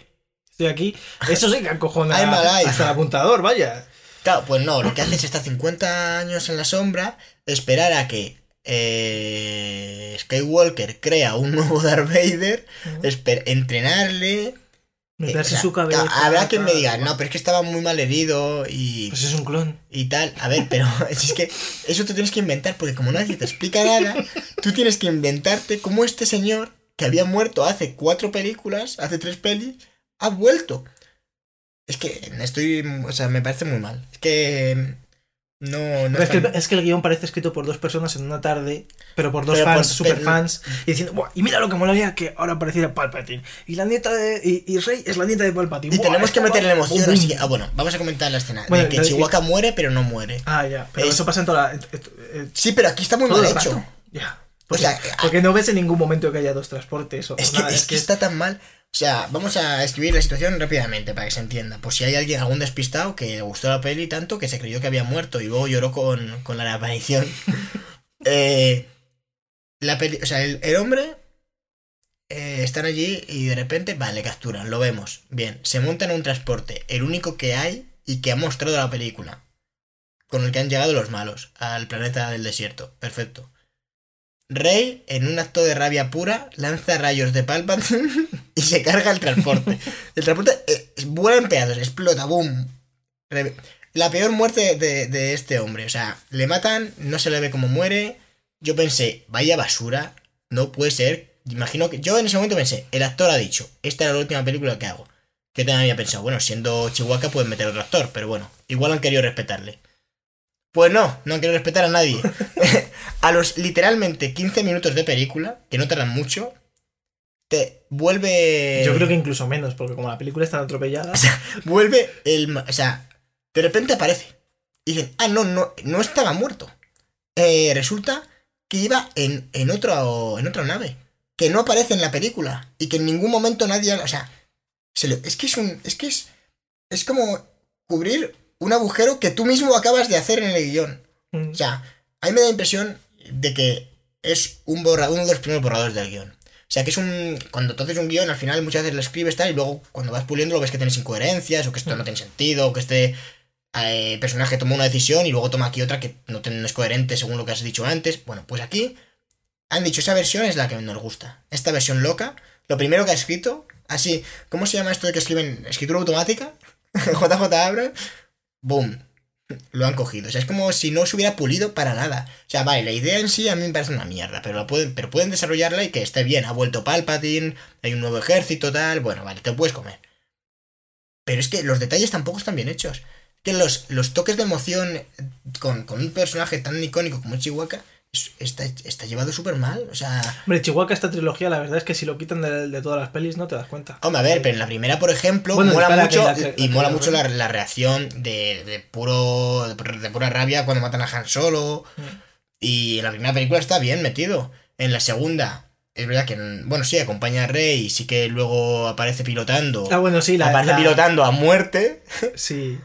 Estoy aquí, eso sí que acojona hasta el apuntador, vaya. Claro, pues no, lo que hace es estar 50 años en la sombra, esperar a que eh, Skywalker crea un nuevo Darth Vader, entrenarle. Meterse eh, o sea, en su cabeza. Habrá quien me diga, no, pero es que estaba muy mal herido y, Pues es un clon. y tal. A ver, pero es que eso tú tienes que inventar, porque como nadie te explica nada, tú tienes que inventarte cómo este señor, que había muerto hace cuatro películas, hace tres pelis, ha vuelto. Es que estoy, o sea, me parece muy mal. Es que no, es, que, es que el guion parece escrito por dos personas en una tarde, pero por dos Pero por- fans, super pero- fans, y diciendo, "Buah, y mira lo que molaría que ahora apareciera Palpatine. Y la nieta de. Y, y Rey es la nieta de Palpatine. Y Buah, tenemos que meterle emoción, así bum". que, ah, bueno, vamos a comentar la escena. Bueno, de que Chihuahua muere, pero no muere. Ah, ya. Pero Es- eso pasa en toda la. Sí, pero aquí está muy mal hecho. rato. Ya. O Porque, sea, porque no ves en ningún momento que haya dos transportes o Es que, nada. es que está tan mal. O sea, vamos a escribir la situación rápidamente para que se entienda. Pues si hay alguien, algún despistado que le gustó la peli tanto que se creyó que había muerto y luego lloró con, con la aparición. Eh, la peli, o sea, el, el hombre eh, están allí y de repente, vale, le capturan, lo vemos. Bien, se montan en un transporte, el único que hay y que ha mostrado la película. Con el que han llegado los malos al planeta del desierto. Perfecto. Rey, en un acto de rabia pura, lanza rayos de Palpatine y se carga el transporte. El transporte eh, vuela en pedazos, explota, boom. La peor muerte de, de este hombre. O sea, le matan, no se le ve cómo muere. Yo pensé, vaya basura, no puede ser imagino que yo en ese momento pensé, el actor ha dicho, esta era la última película que hago. Que también había pensado, bueno, siendo Chihuahua pueden meter otro actor, pero bueno, igual han querido respetarle. Pues no, no han querido respetar a nadie. a los literalmente 15 minutos de película, que no tardan mucho, te vuelve... Yo creo que incluso menos, porque como la película está atropellada... vuelve el... O sea, de repente aparece. Y dicen, ah, no, no, no estaba muerto. Eh, resulta que iba en, en, otro, en otra nave. Que no aparece en la película. Y que en ningún momento nadie. O sea. es que es un. Es que es. Es como cubrir un agujero que tú mismo acabas de hacer en el guion. Mm. O sea, a mí me da impresión de que es un borra, uno de los primeros borradores del guion. O sea, que es un. Cuando tú haces un guion, al final muchas veces lo escribes tal, y luego cuando vas puliendo lo ves que tienes incoherencias, o que esto no tiene sentido, o que este eh, personaje toma una decisión y luego toma aquí otra que no, no es coherente según lo que has dicho antes. Bueno, pues aquí han dicho esa versión es la que nos gusta. Esta versión loca, lo primero que ha escrito, así, ¿cómo se llama esto de que escriben escritura automática? JJ Abrams, boom, lo han cogido. O sea, es como si no se hubiera pulido para nada. O sea, vale, la idea en sí a mí me parece una mierda, pero, la pueden, pero pueden desarrollarla y que esté bien. Ha vuelto Palpatine, hay un nuevo ejército, tal. Bueno, vale, te puedes comer. Pero es que los detalles tampoco están bien hechos. Que los, los toques de emoción con, con un personaje tan icónico como Chihuahua está, está llevado súper mal. O sea. Hombre, Chihuahua, esta trilogía, la verdad es que si lo quitan de, de, todas las pelis, no te das cuenta. Hombre, a ver, pero en la primera, por ejemplo, bueno, mola mucho. Que la, y mola mucho la, la, reacción de, de puro. De, pura rabia cuando matan a Han Solo. Mm. Y en la primera película está bien metido. En la segunda. Es verdad que, bueno, sí, acompaña a Rey y sí que luego aparece pilotando. Ah, bueno, sí, la, aparece pilotando a muerte. Sí.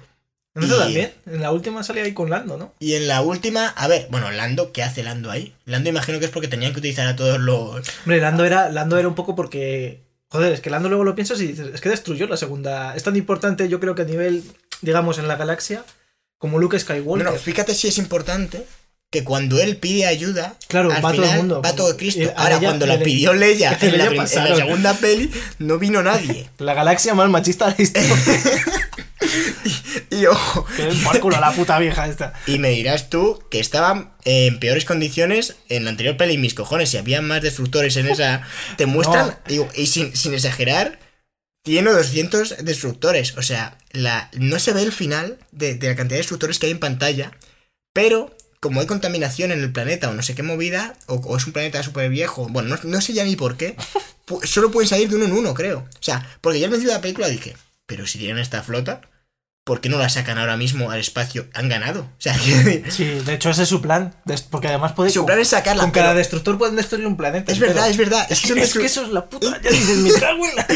¿No y... también? En la última salía ahí con Lando, ¿no? Y en la última, a ver, bueno, Lando, ¿qué hace Lando ahí? Lando imagino que es porque tenían que utilizar a todos los. Hombre, Lando era, Lando era un poco porque. Joder, es que Lando luego lo piensas y dices, es que destruyó la segunda. Es tan importante, yo creo que a nivel, digamos, en la galaxia, como Luke Skywalker. Bueno, fíjate si es importante que cuando él pide ayuda, claro, al va final todo el mundo. va todo Cristo. Ahora, cuando la pidió Leia en la, en la, segunda peli, no vino nadie. La galaxia más machista de la historia. y, ojo. Que por culo la puta vieja esta. Y me dirás tú que estaban en peores condiciones en la anterior peli, mis cojones. Si había más destructores en esa. Te muestran, no. digo, y sin, sin exagerar, 100 o 200 destructores. O sea, la, no se ve el final de, de la cantidad de destructores que hay en pantalla, pero como hay contaminación en el planeta o no sé qué movida, o, o es un planeta súper viejo, bueno, no, no, sé ya ni por qué, solo pueden salir de uno en uno, creo. O sea, porque ya al principio de la película dije, pero si tienen esta flota, ¿por qué no la sacan ahora mismo al espacio? Han ganado. O sea, sí, de hecho ese es su plan, porque además puede... Su plan es sacarla. Con cada pero... destructor pueden destruir un planeta. Es verdad, es verdad. Es que, son es que eso es la puta... Ya dices, la...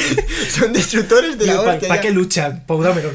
son destructores de Tío, la ¿Para qué luchan?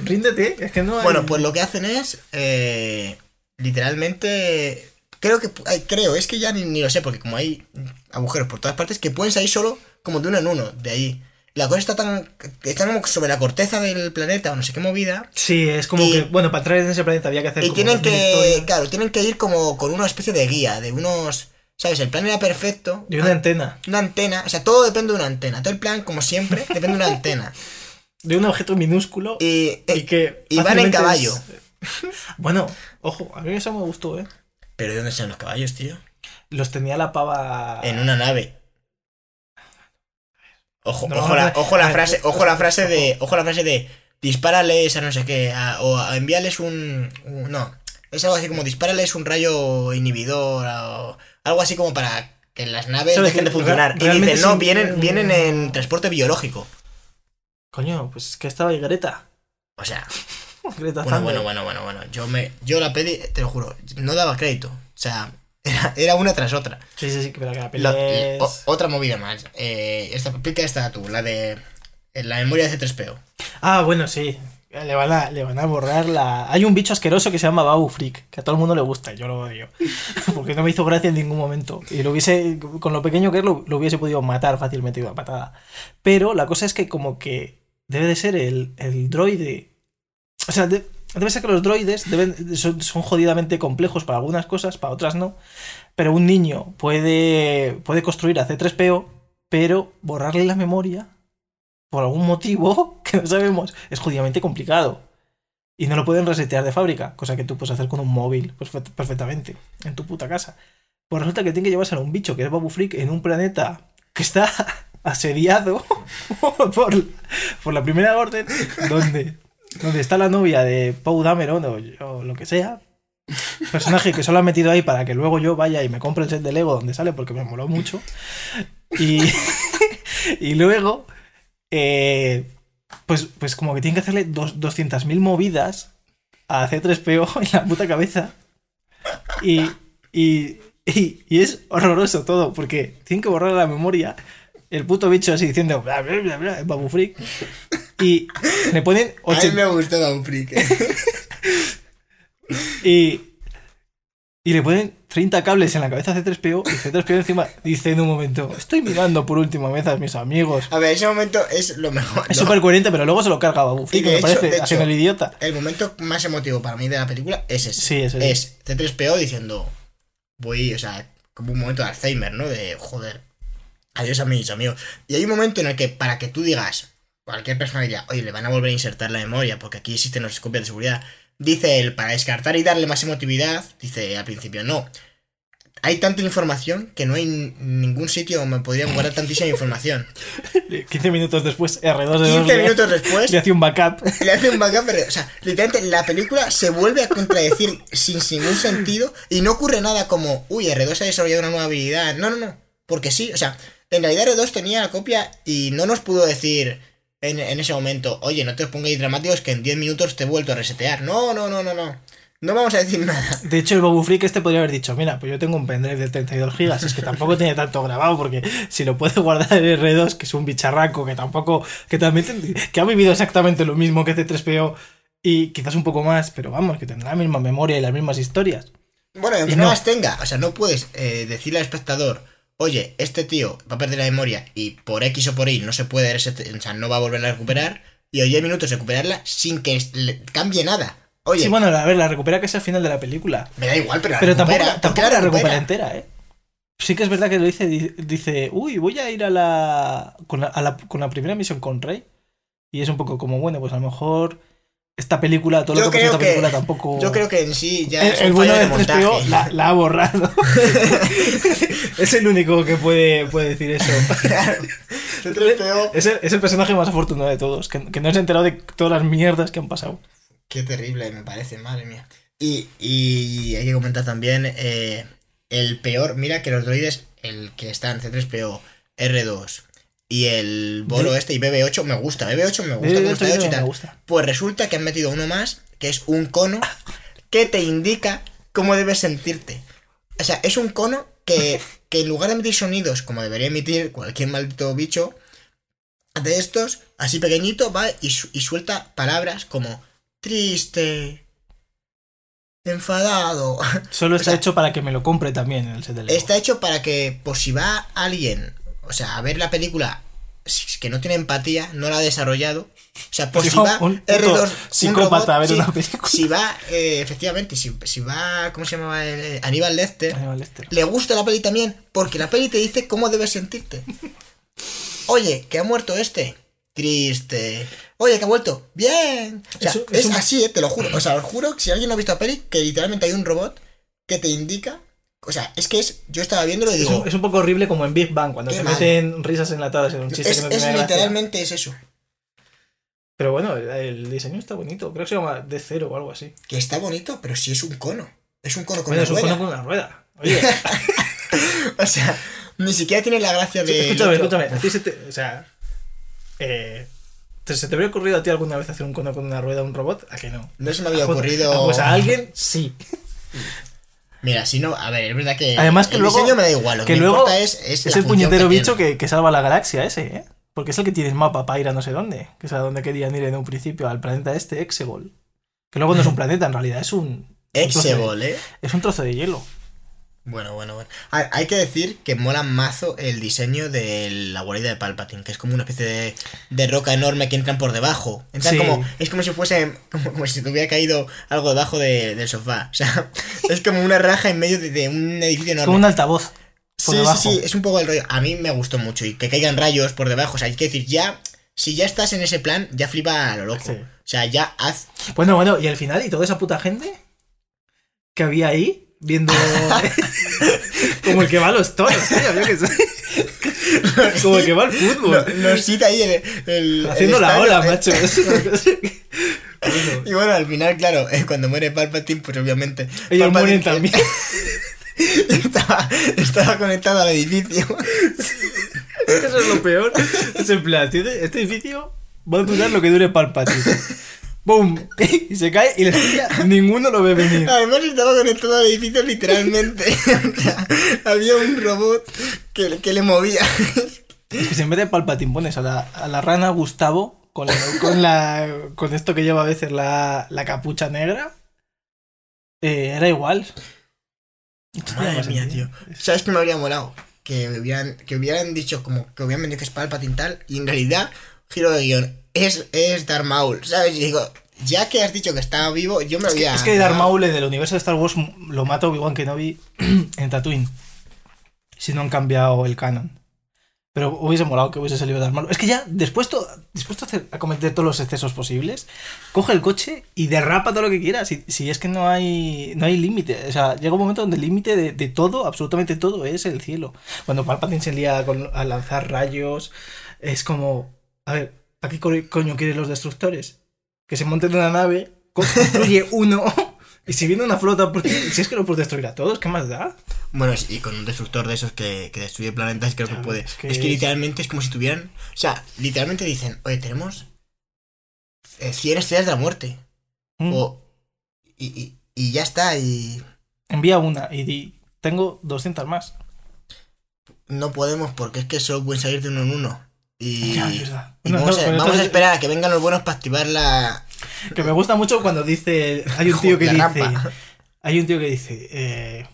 Ríndete, es que no hay... Bueno, pues lo que hacen es... Eh, literalmente creo que creo es que ya ni, ni, lo sé porque como hay agujeros por todas partes que pueden salir solo como de uno en uno de ahí la cosa está tan está como sobre la corteza del planeta o no sé qué movida. Sí es como y, que bueno para entrar en ese planeta había que hacer y tienen que claro tienen que ir como con una especie de guía de unos sabes el plan era perfecto. De una ah, antena. una antena o sea todo depende de una antena. Todo el plan como siempre depende de una antena. De un objeto minúsculo y, y que y van en caballo. es... bueno ojo a mí eso me gustó eh. ¿Pero de dónde son los caballos, tío? Los tenía la pava. En una nave. Ojo, no, ojo, la, ojo la frase, ojo la frase de. Ojo la frase de. Dispárales a no sé qué. A, o a envíales un, un, No. Es algo así como dispárales un rayo inhibidor. O, algo así como para que las naves dejen de funcionar. Y dicen, no, vienen, vienen en transporte biológico. Coño, pues es que estaba ahí Greta. O sea. Greta bueno, bueno, bueno, bueno, bueno. Yo me. Yo la peli, te lo juro, no daba crédito. O sea, era, era una tras otra. Sí, sí, sí, pero que la peli Lo, es... o, otra movida más. Eh, esta pica esta tú, la de. La memoria de C3PO. Ah, bueno, sí. Le van, a, le van a borrar la. Hay un bicho asqueroso que se llama Babu Freak, que a todo el mundo le gusta, yo lo odio. Porque no me hizo gracia en ningún momento. Y lo hubiese, con lo pequeño que es, lo, lo hubiese podido matar fácilmente a patada. Pero la cosa es que, como que debe de ser el, el droide o sea, de, debe ser que los droides son, jodidamente complejos para algunas cosas, para otras no. Pero un niño puede, puede construir a C3PO, pero borrarle la memoria, por algún motivo que no sabemos, es jodidamente complicado. Y no lo pueden resetear de fábrica, cosa que tú puedes hacer con un móvil perfectamente, en tu puta casa. Pues resulta que tiene que llevarse a un bicho que es Babu Freak en un planeta que está asediado por, por la primera orden, donde, donde está la novia de Paul Dameron o, lo que sea. Personaje que solo han metido ahí para que luego yo vaya y me compre el set de Lego donde sale porque me moló mucho. Y, y luego, eh, pues, pues como que tienen que hacerle dos, 200.000 movidas a C3PO en la puta cabeza. Y, y, y, y es horroroso todo, porque tienen que borrar la memoria. El puto bicho así diciendo bla bla bla bla, Babu Freak. Y le ponen A mí 80 me gustó Babu Freak. eh. y, y le ponen 30 cables en la cabeza a C3PO y C3PO encima dice en un momento, estoy mirando por última vez a mis amigos. A ver, ese momento es lo mejor. Es ¿no? súper coherente, pero luego se lo carga Babu de me hecho- parece, de haciendo el idiota. El momento más emotivo para mí de la película es ese. Sí, ese Es C3PO diciendo, voy, o sea, como un momento de Alzheimer, ¿no? De, joder, adiós a mis amigos. Y hay un momento en el que para que tú digas, cualquier persona diría, oye, le van a volver a insertar la memoria porque aquí existen los copias de seguridad. Dice él, para descartar y darle más emotividad, dice al principio, no. Hay tanta información que no hay ningún sitio donde me podrían guardar tantísima información. 15 minutos después, R2 de 15 le- minutos después, le hace un backup. le hace un backup, pero, o sea, literalmente la película se vuelve a contradecir sin ningún sentido y no ocurre nada como, uy, R2 ha desarrollado una nueva habilidad. No, no, no, porque sí, o sea, en realidad R2 tenía la copia y no nos pudo decir en, en ese momento, oye, no te os pongáis dramáticos que en 10 minutos te he vuelto a resetear. No, no, no, no, no. No vamos a decir nada. De hecho, el Babu Freak este podría haber dicho, mira, pues yo tengo un pendrive de 32 gigas, es que tampoco tiene tanto grabado, porque si lo puede guardar el R2, que es un bicharraco, que tampoco, que también, que ha vivido exactamente lo mismo que C3PO, y quizás un poco más, pero vamos, que tendrá la misma memoria y las mismas historias. Bueno, aunque no. las tenga, o sea, no puedes eh, decirle al espectador, oye, este tío va a perder la memoria y por X o por Y no se puede, o sea, no va a volverla a recuperar, y 10 minutos recuperarla sin que cambie nada. Oye, Sí, bueno, a ver, la recupera que es al final de la película. me da igual, pero la Pero tampoco, recupera, ¿por qué tampoco la recupera recupera? entera, ¿eh? Sí que es verdad que lo dice, di- dice, uy, voy a ir a la, con la, a la- con la primera misión con Rey. Y es un poco como, bueno, pues a lo mejor esta película, todo Yo lo que en esta que- película tampoco... Yo creo que en sí ya el, es el bueno de de 3PO montaje. la, la ha borrado. es el único que puede, puede decir eso. Claro. C3PO, Es el, es el personaje más afortunado de todos, que, que no se ha enterado de todas las mierdas que han pasado. Qué terrible me parece, madre mía. Y, y hay que comentar también eh, el peor. Mira que los droides, el que están C3PO, R2 y el bolo este y BB8 me gusta. BB8 me gusta Eh, cómo está esto hecho y me tal. gusta. Pues resulta que han metido uno más, que es un cono que te indica cómo debes sentirte. O sea, es un cono que, que en lugar de emitir sonidos, como debería emitir cualquier maldito bicho, de estos, así pequeñito, va y, su- y suelta palabras como triste, enfadado. Solo está sea, hecho para que me lo compre también en el set. Está hecho para que, por si va alguien, o sea, a ver la película que no tiene empatía, no la ha desarrollado. O sea, por si va un puto R2, un psicópata robot, a ver una película. Si va, eh, efectivamente, si, si va, ¿cómo se llamaba? El- Aníbal Lecter, Aníbal Lecter. le gusta la peli también, porque la peli te dice cómo debes sentirte. Oye, que ha muerto este. Triste. Oye, que ha vuelto. Bien. O sea, Eso- es así, eh, te lo juro. O sea, os juro que si alguien no ha visto la peli, que literalmente hay un robot que te indica. O sea, es que es. Yo estaba viéndolo y Es digo. un, es un poco horrible como en Big Bang, cuando se mal. meten risas enlatadas en un chiste Es, que no es gracia. literalmente es eso. Pero bueno, el, el diseño está bonito. Creo que se llama D cero o algo así. Que está bonito, pero sí es un cono. Es un cono con Bueno, una es un rueda. cono con una rueda. Oye, O sea, ni siquiera tiene la gracia de. escúchame, escúchame. A ti se te, o sea, eh, ¿te- ¿se te habría ocurrido a ti alguna vez hacer un cono con una rueda a un robot? ¿A que no? No se me había ocurrido. ah, Pues a alguien sí. Mira, si no, a ver, es verdad que. Además que el luego- diseño me da igual. Lo que, que me luego importa es. Es, Es la el puñetero que bicho que, que salva la galaxia ese, ¿eh? Porque es el que tiene el mapa para ir a no sé dónde. Que es a donde querían ir en un principio, al planeta este, Exegol. Que luego no es un planeta, en realidad es un. Exebol, ¿eh? Es un trozo de hielo. Bueno, bueno, bueno. A- hay que decir que mola mazo el diseño de la guarida de Palpatine, que es como una especie de, de roca enorme que entran por debajo. Entran Sí. como. Es como si fuese. Como, como si te hubiera caído algo debajo de- del sofá. O sea, es como una raja en medio de, de un edificio enorme. Como un altavoz. Por Sí, debajo. sí, sí, es un poco el rollo. A mí me gustó mucho. Y que caigan rayos por debajo. O sea, hay que decir, ya. Si ya estás en ese plan, ya flipa a lo loco. Sí. O sea, ya haz. Bueno, bueno, y al final, y toda esa puta gente que había ahí viendo. como el que va a los toros, tío, yo qué sé. Como que va al fútbol. Lo- Los cita ahí el, el- Haciendo el la estadio, ola, eh. macho. Que- Bueno, Y bueno, al final, claro, eh, cuando muere Palpatine, pues obviamente. ellos mueren también. estaba, estaba conectado al edificio. Eso es lo peor. Es en plan, este edificio va a durar lo que dure Palpatine. ¡Bum! Y se cae y les pilla, ninguno lo ve venir. Además, estaba conectado al edificio literalmente. Había un robot que, que le movía. Es que si en vez de Palpatine pones a la, a la rana Gustavo con, la, con, la, con esto que lleva a veces la, la capucha negra, eh, era igual. Madre mía, tío. ¿Sabes qué me habría molado? Que hubieran, que hubieran dicho como que hubieran vendido que es Palpatine tal y en realidad, giro de guion, es, es Darth Maul, ¿sabes? Y digo, ya que has dicho que estaba vivo, yo me Es que, había... es que Darth Maul en el universo de Star Wars lo mata Obi-Wan Kenobi en Tatooine. Si no han cambiado el canon. Pero hubiese molado que hubiese salido Darth Maul. Es que ya, dispuesto, dispuesto a, hacer- a cometer todos los excesos posibles, coge el coche y derrapa todo lo que quiera. Si, si es que no hay, no hay límite. O sea, llega un momento donde el límite de, de todo, absolutamente todo, es el cielo. Cuando Palpatine se lía con- a lanzar rayos, es como... A ver, ¿para qué co- coño quieren los destructores? Que se monten en una nave, construye uno... Y si viene una flota, por ti, si es que lo puedes destruir a todos, ¿qué más da? Bueno, y con un destructor de esos que, que destruye planetas, creo que puede. es Es que literalmente es como si tuvieran. O sea, literalmente dicen, oye, tenemos eh, 100 estrellas de la muerte. Mm. O. Y, y, y ya está, y. Envía una y di, tengo 200 más. No podemos porque es que solo pueden salir de uno en uno. Y. Ya, y No, vamos, no, a, vamos esperar a que vengan los buenos para activar la. Que me gusta mucho cuando dice. Hay un tío que dice. rampa. Hay un tío que dice. Eh,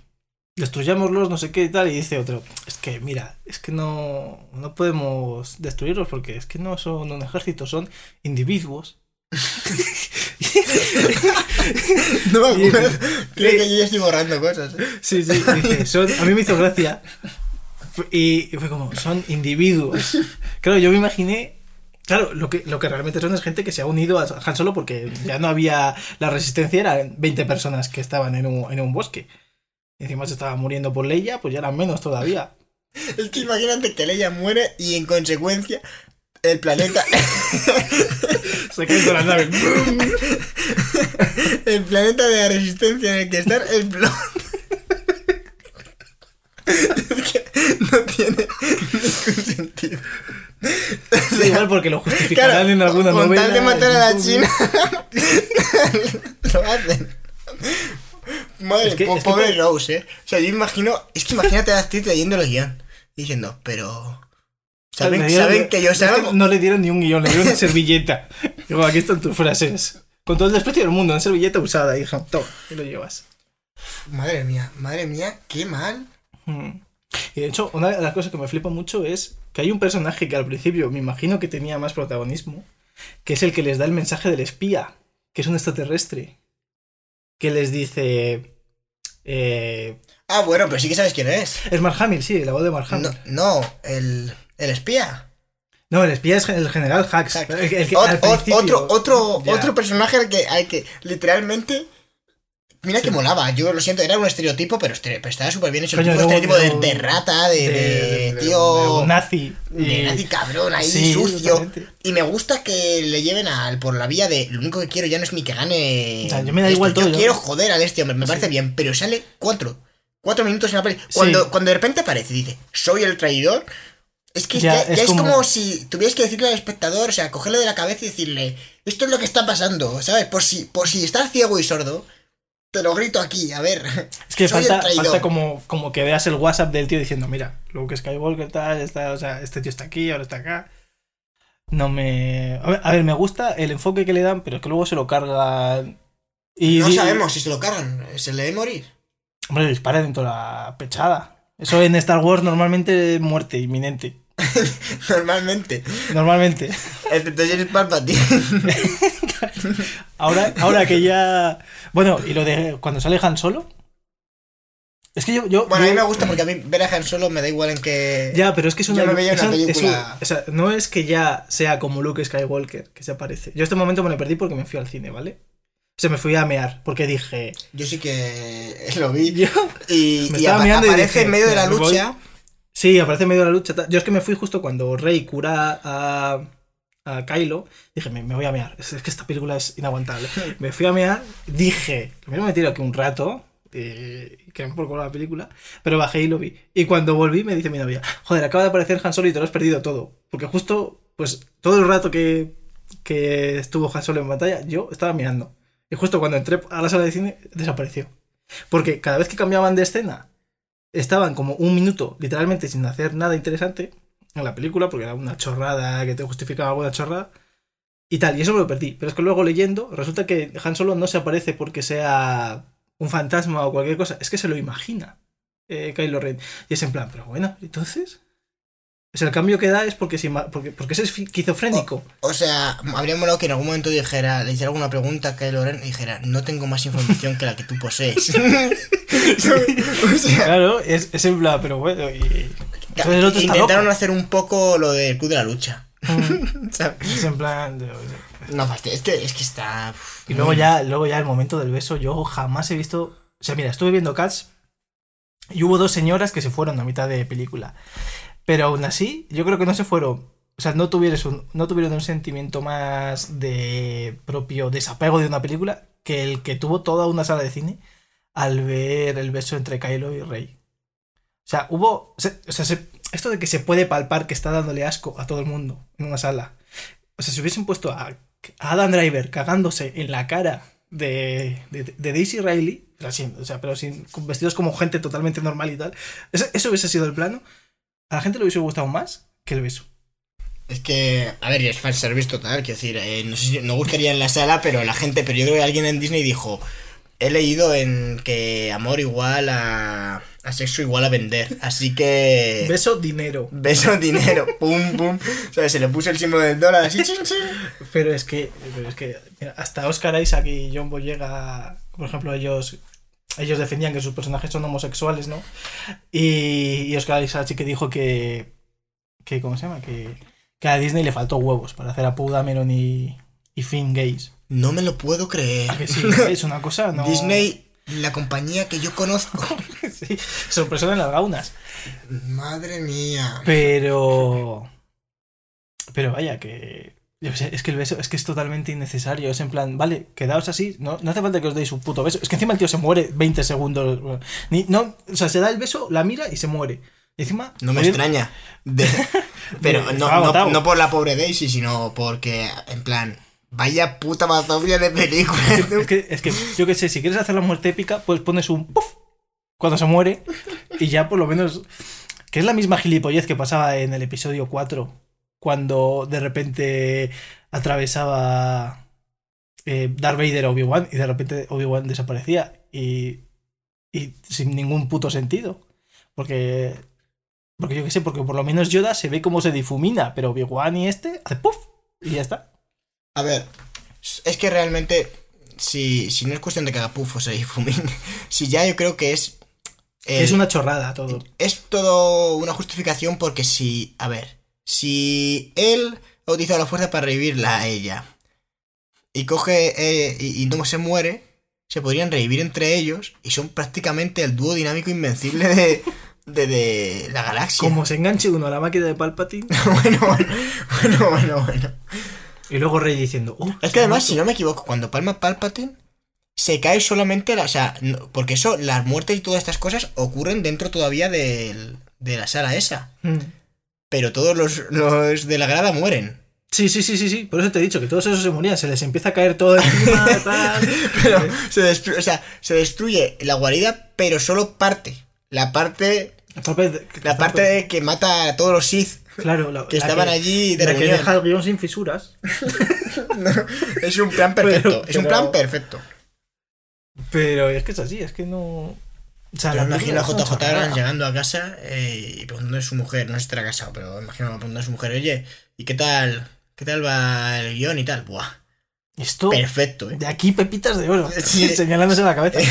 destruyámoslos, no sé qué y tal. Y dice otro. Es que, mira, es que no. No podemos destruirlos porque es que no son un ejército, son individuos. No me acuerdo. Creo que yo ya estoy borrando cosas. ¿eh? Sí, sí, dice, son, a mí me hizo gracia. Y fue como, son individuos. Claro, yo me imaginé. Claro, lo que, lo que realmente son es gente que se ha unido a Han Solo porque ya no había. La resistencia eran 20 personas que estaban en un, en un bosque. Y encima se estaba muriendo por Leia, pues ya eran menos todavía. Es que imagínate que Leia muere y en consecuencia el planeta. Se caen todas las naves. el planeta de la resistencia en el que están explota. Es que no tiene ningún sentido. Igual porque lo justificarán Claro, en alguna con novela. tal de matar a la China, lo hacen. Madre, Es que- po- es que pobre Rose, eh. O sea, yo imagino, es que imagínate a la actriz leyendo el guion, diciendo, pero. ¿Saben, dieron- ¿saben que yo salgo? No le dieron ni un guion, le dieron una servilleta. Digo, aquí están tus frases. Con todo el desprecio del mundo, una servilleta usada, hija. Toma, y lo llevas. Madre mía, madre mía, qué mal. Mm. Y de hecho, una de las cosas que me flipa mucho es que hay un personaje que al principio me imagino que tenía más protagonismo, que es el que les da el mensaje del espía, que es un extraterrestre, que les dice... Eh, Ah, bueno, pero sí que sabes quién es. es Mark Hamill, sí, la voz de Mark Hamill. No, no el, el espía. No, el espía es el general Hax. El, que- el que Ot- al ot- principio- otro, otro, Ya. otro personaje al que, al que literalmente. Mira que molaba, yo lo siento, era un estereotipo, pero, estere- pero estaba súper bien hecho. El Coño, tipo luego- estereotipo de, rata, de, tío. nazi. de nazi cabrón ahí, Sí, sucio. Y me gusta que le lleven al, por la vía de lo único que quiero ya no es ni que gane. O sea, yo me da esto, igual todo, Yo yo- quiero joder a este hombre, me parece bien, pero sale cuatro. Cuatro minutos en la peli. Cuando, Sí. cuando de repente aparece y dice, soy el traidor. Es que Ya, ya, es ya es, como... como- si tuvieras que decirle al espectador, o sea, cogerle de la cabeza y decirle, esto es lo que está pasando, ¿sabes? Por si, por si estás ciego y sordo, te lo grito aquí, a ver. Es que falta, falta como, como que veas el WhatsApp del tío diciendo, mira, Luke Skywalker tal, está, o sea, este tío está aquí, ahora está acá. No me... A ver, a ver, me gusta el enfoque que le dan, pero es que luego se lo cargan... Y, no sabemos si se lo cargan, se le debe morir. Hombre, dispara dentro de la pechada. Eso en Star Wars normalmente es muerte inminente. Normalmente. Normalmente. Excepto si eres Palpatine. Ahora, ahora que ya... Bueno, y lo de cuando sale Han Solo... Es que yo... yo Bueno, a yo- mí me gusta porque a mí ver a Han Solo me da igual en que. Ya, pero es que es Yo una, veía es un- película- o sea, no es que ya sea como Luke Skywalker, que se aparece. Yo este momento me lo perdí porque me fui al cine, ¿vale? O sea, me fui a mear, porque dije... Yo sí que lo vi. Yo... Y, Me y apa- y aparece dije, en medio de la lucha. Sí, aparece en medio de la lucha. Yo es que me fui justo cuando Rey cura a, a Kylo. Dije, me, me voy a mear. Es, es que esta película es inaguantable. me fui a mear. Dije, primero me tiro aquí un rato. eh, que me por la película. Pero bajé y lo vi. Y cuando volví me dice mi novia, joder, acaba de aparecer Han Solo y te lo has perdido todo. Porque justo, pues, todo el rato que, que estuvo Han Solo en batalla, yo estaba mirando. Y justo cuando entré a la sala de cine, desapareció. Porque cada vez que cambiaban de escena, estaban como un minuto, literalmente, sin hacer nada interesante en la película, porque era una chorrada que te justificaba alguna chorrada. Y tal, y eso me lo perdí. Pero es que luego leyendo, resulta que Han Solo no se aparece porque sea un fantasma o cualquier cosa, es que se lo imagina eh, Kylo Ren. Y es en plan, pero bueno, entonces. O sea, el cambio que da es porque, ima- porque, porque es esquizofrénico. O sea, habría molado que en algún momento dijera, le hiciera alguna pregunta a Kylo Ren y dijera, no tengo más información que la que tú posees. o sea, Claro, es, es en plan, pero bueno, y. Entonces intentaron loco. hacer un poco lo del club de la lucha. Mm. Es en plan. de- No, fastidio, es que, es que está... Y luego ya, luego ya el momento del beso, yo jamás he visto. O sea, mira, estuve viendo Cats y hubo dos señoras que se fueron a mitad de película. Pero aún así, yo creo que no se fueron. O sea, no, tuvieres un, no tuvieron un sentimiento más de propio desapego de una película que el que tuvo toda una sala de cine al ver el beso entre Kylo y Rey. O sea, hubo. O sea, o sea, se- esto de que se puede palpar que está dándole asco a todo el mundo en una sala. O sea, si hubiesen puesto a, Adam Driver cagándose en la cara de, de, de Daisy Riley, pero sin- o sea, pero sin, vestidos como gente totalmente normal y tal, eso, eso hubiese sido el plano. A la gente le hubiese gustado más que el beso. Es que, a ver, es fanservice total, quiero decir, eh, no sé si no gustaría en la sala, pero la gente, pero yo creo que alguien en Disney dijo, he leído en que amor igual a, a sexo igual a vender, así que... Beso, dinero. Beso, dinero, pum, pum. O sea, se le puso el símbolo del dólar así. Pero es que, pero es que mira, hasta Oscar Isaac y John Boyega, por ejemplo, ellos ellos defendían que sus personajes son homosexuales, ¿no? Y, y Oscar Isaac que dijo que, que ¿cómo se llama? Que, que a Disney le faltó huevos para hacer a Poe Dameron y, y Finn gays. No me lo puedo creer. ¿A que sí? Es una cosa, ¿no? Disney, la compañía que yo conozco. sí, sorpresa en las gaunas. Madre mía. Pero. Pero vaya, que. Es que el beso es que es totalmente innecesario. Es en plan, vale, quedaos así. No, no hace falta que os deis un puto beso. Es que encima el tío se muere 20 segundos. Ni, no, o sea, se da el beso, la mira y se muere. Y encima. No me extraña. De- pero no, no, no por la pobre Daisy, sino porque, en plan, vaya puta mazofia de película. Es que, es que, yo qué sé, si quieres hacer la muerte épica, pues pones un puff cuando se muere. Y ya por lo menos. Que es la misma gilipollez que pasaba en el episodio 4. Cuando de repente atravesaba eh, Darth Vader a Obi-Wan y de repente Obi-Wan desaparecía. Y, y sin ningún puto sentido. Porque. Porque yo qué sé, porque por lo menos Yoda se ve como se difumina, pero Obi-Wan y este hace puff y ya está. A ver, es que realmente, si, si no es cuestión de que haga puff o se difumine, si ya yo creo que es. el- Es una chorrada todo. es todo una justificación porque si, a ver, si él ha utilizado la fuerza para revivirla a ella y coge eh, y, y no se muere, se podrían revivir entre ellos y son prácticamente el dúo dinámico invencible de, de, de la galaxia. Como se enganche uno a la máquina de Palpatine bueno, bueno, bueno, bueno, bueno. y luego Rey diciendo, "Oh, Es que además, si no me equivoco, cuando palma Palpatine, se cae solamente la. O sea, no- porque eso, las muertes y todas estas cosas ocurren dentro todavía del- de la sala esa. Mm. Pero todos los, los de la grada mueren. Sí, sí, sí, sí, sí. Por eso te he dicho que todos esos se morían, se les empieza a caer todo encima, tal. Pero se destruye, o sea, se destruye la guarida, pero solo parte. La parte. La parte, de- La parte de que mata a todos los Sith claro, la- que la estaban allí de la que reunión. deja el guion sin fisuras. Es un plan perfecto. Pero- es un pero- plan perfecto. Pero es que es así, es que no. O sea, me imagino a JJ. Abrams llegando a casa eh, y preguntándole a su mujer, no sé si estará casado, pero imagino preguntando a su mujer, oye, ¿y qué tal? ¿Qué tal va el guion y tal? Buah, Esto, perfecto, ¿eh? de aquí pepitas de oro, Sí. señalándose la cabeza.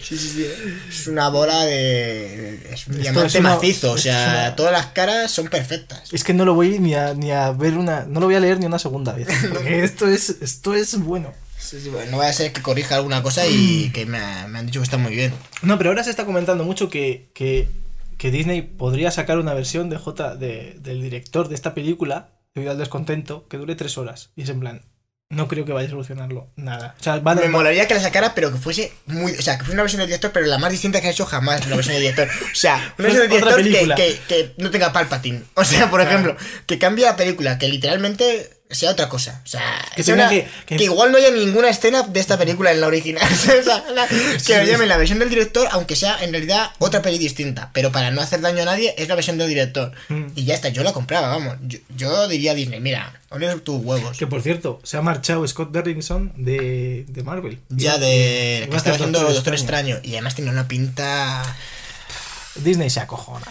Sí, sí, sí. Es una bola de. Es un Esto diamante es una- macizo, o sea, una- todas las caras son perfectas. Es que no lo voy ni a, ni a ver una. No lo voy a leer ni una segunda vez. Porque esto es, esto es bueno. Sí, sí, bueno, no vaya a ser que corrija alguna cosa y que me, me han dicho que está muy bien. No, pero ahora se está comentando mucho que, que, que Disney podría sacar una versión de J de, del director de esta película, debido al descontento, que dure tres horas. Y es en plan, no creo que vaya a solucionarlo nada. O sea, van a- Me molaría que la sacara, pero que fuese muy. O sea, que fuese una versión del director, pero la más distinta que ha hecho jamás una versión del director. O sea, una versión del director que, que, que no tenga Palpatine. O sea, por Claro. ejemplo, que cambie la película, que literalmente sea otra cosa. O sea, Que igual no haya ninguna escena de esta película en la original. O sea, la- que lo llamen la versión del director, aunque sea en realidad otra peli distinta. Pero para no hacer daño a nadie, es la versión del director. Mm. Y ya está, yo la compraba, vamos. Yo, yo diría a Disney, mira, pones tus huevos. Que por cierto, se ha marchado Scott Derrickson de, de Marvel. Ya de que estaba haciendo Doctor Doctor Extraño. Y además tenía una pinta. Disney se acojona.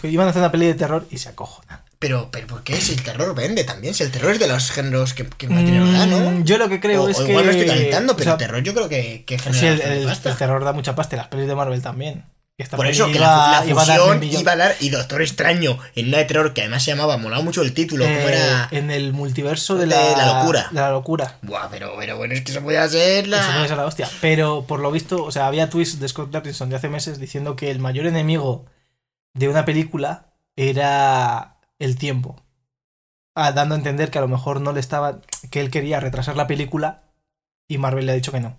Que iban a hacer una peli de terror y se acojona. Pero, pero ¿por qué? Si el terror vende también. Si el terror es de los géneros que, que más dinero da, ¿no? Mm, Yo lo que creo o, es o que. igual lo estoy calentando, pero o sea, el terror yo creo que, que genera sí, el, terror da mucha pasta y las pelis de Marvel también. Esta Por eso que la, iba a fusión iba a dar. Y Doctor Extraño en una de terror que además se llamaba, molaba mucho el título. ¿Cómo Eh, era? En el multiverso de De la, la locura. De la locura. Buah, pero, pero bueno, es que eso puede ser la. Eso puede ser la hostia. Pero por lo visto, o sea, había tweets de Scott Derrickson de hace meses diciendo que el mayor enemigo de una película era el tiempo. Ah, dando a entender que a lo mejor no le estaba. que él quería retrasar la película y Marvel le ha dicho que no.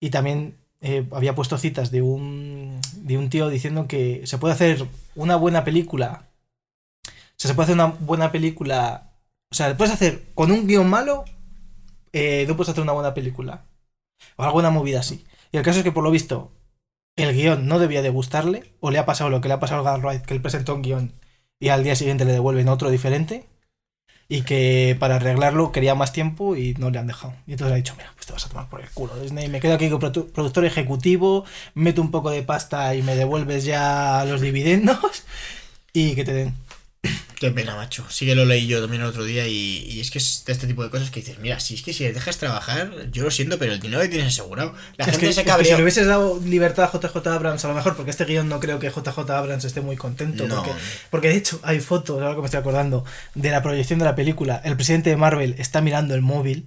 Y también eh, había puesto citas de un. de un tío diciendo que se puede hacer una buena película. O sea, se puede hacer una buena película. O sea, puedes hacer con un guion malo. eh, no puedes hacer una buena película. O alguna movida así. Y el caso es que, por lo visto, el guion no debía de gustarle, o le ha pasado lo que le ha pasado a Wright, que él presentó un guion y al día siguiente le devuelven otro diferente, y que para arreglarlo quería más tiempo y no le han dejado. Y entonces ha dicho, mira, pues te vas a tomar por el culo, Disney, me quedo aquí como produ- productor ejecutivo, meto un poco de pasta y me devuelves ya los dividendos, y que te den. Qué pena, macho. Sí que lo leí yo también el otro día y, y es que es de este tipo de cosas que dices, mira, si es que si le dejas trabajar, yo lo siento, pero el dinero que tienes asegurado. La Es gente que, se cabrea. si le hubieses dado libertad a JJ Abrams, a lo mejor, porque este guion no creo que JJ Abrams esté muy contento. No. Porque, porque de hecho hay fotos, ahora que me estoy acordando, de la proyección de la película. El presidente de Marvel está mirando el móvil.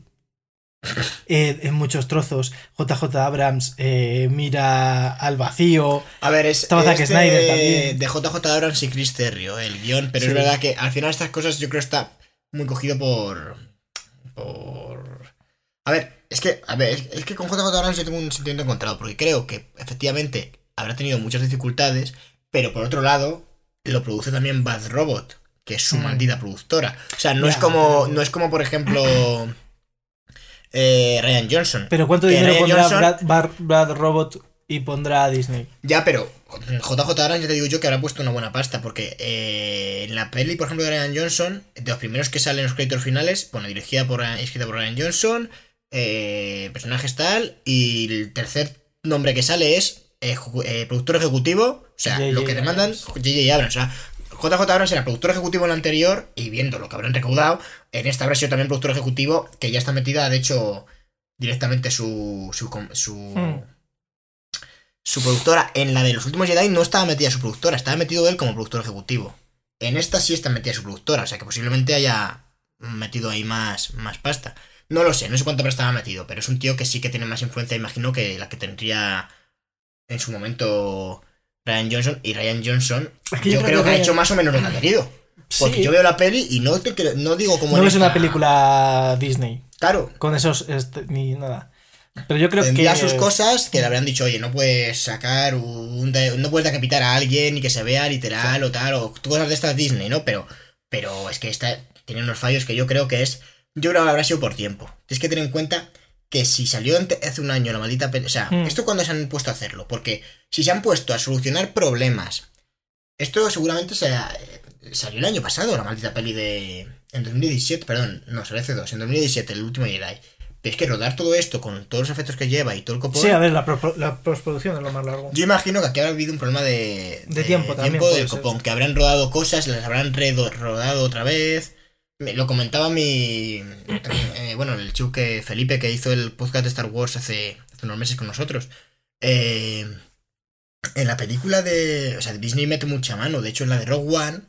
Eh, en muchos trozos, JJ Abrams eh, mira al vacío. A ver, es, de- Snyder también. de JJ Abrams y Chris Terrio, el guion, pero Sí. es verdad que al final estas cosas yo creo está muy cogido por. por. A ver, es que, a ver, es, es que con JJ Abrams yo tengo un sentimiento encontrado, porque creo que efectivamente habrá tenido muchas dificultades, pero por otro lado, lo produce también Bad Robot, que es su Mm. maldita productora. O sea, no es como. No es como, por ejemplo. eh, Ryan Johnson. Pero ¿cuánto Que dinero Ryan pondrá Johnson- Brad, Brad- Brad Robot y pondrá a Disney? Ya, pero JJ Abrams ya te digo yo que habrá puesto una buena pasta, porque eh, en la peli, por ejemplo, de Ryan Johnson, de los primeros que salen en los créditos finales, bueno, dirigida por, escrita por Ryan Johnson, eh, personajes tal, y el tercer nombre que sale es eh, productor ejecutivo, o sea, lo que demandan. J.J. Abrams, o sea, JJ Abrams era productor ejecutivo en la anterior, y viendo lo que habrán recaudado, en esta habrá sido también productor ejecutivo, que ya está metida, de hecho, directamente su, su, su, Hmm. su productora. En la de los últimos Jedi no estaba metida su productora, estaba metido él como productor ejecutivo. En esta sí está metida su productora, o sea que posiblemente haya metido ahí más, más pasta. No lo sé, no sé cuánto estaba metido, pero es un tío que sí que tiene más influencia, imagino, que la que tendría en su momento Ryan Johnson. Y Ryan Johnson, Es que yo, creo creo que, que ha hecho más o menos lo que ha querido. Porque Sí. yo veo la peli y no, te cre- no digo como No es una película Disney, Claro, con esos... este, ni nada. Pero yo creo tendría que... sus cosas que le habrán dicho, oye, no puedes sacar un de- no puedes decapitar a alguien y que se vea literal o tal, o cosas de estas Disney, ¿no? Pero, pero es que esta tiene unos fallos que yo creo que es, yo creo que habrá sido por tiempo. Tienes que tener en cuenta que si salió hace un año la maldita peli, o sea, Hmm. esto cuando se han puesto a hacerlo, porque si se han puesto a solucionar problemas, esto seguramente se, salió el año pasado la maldita peli de, en 2017, perdón, no, salió hace dos, en 2017, el último Jedi. Pero es que rodar todo esto con todos los efectos que lleva y todo el copón. Sí, a ver, la, pro- la postproducción es lo más largo. Yo imagino que aquí habrá habido un problema de, De tiempo también, puede del ser. copón, que habrán rodado cosas, las habrán rodado otra vez. Me- lo comentaba mi. eh, bueno, el chico que Felipe que hizo el podcast de Star Wars hace, hace unos meses con nosotros. Eh, en la película de. O sea, Disney mete mucha mano. De hecho, en la de Rogue One,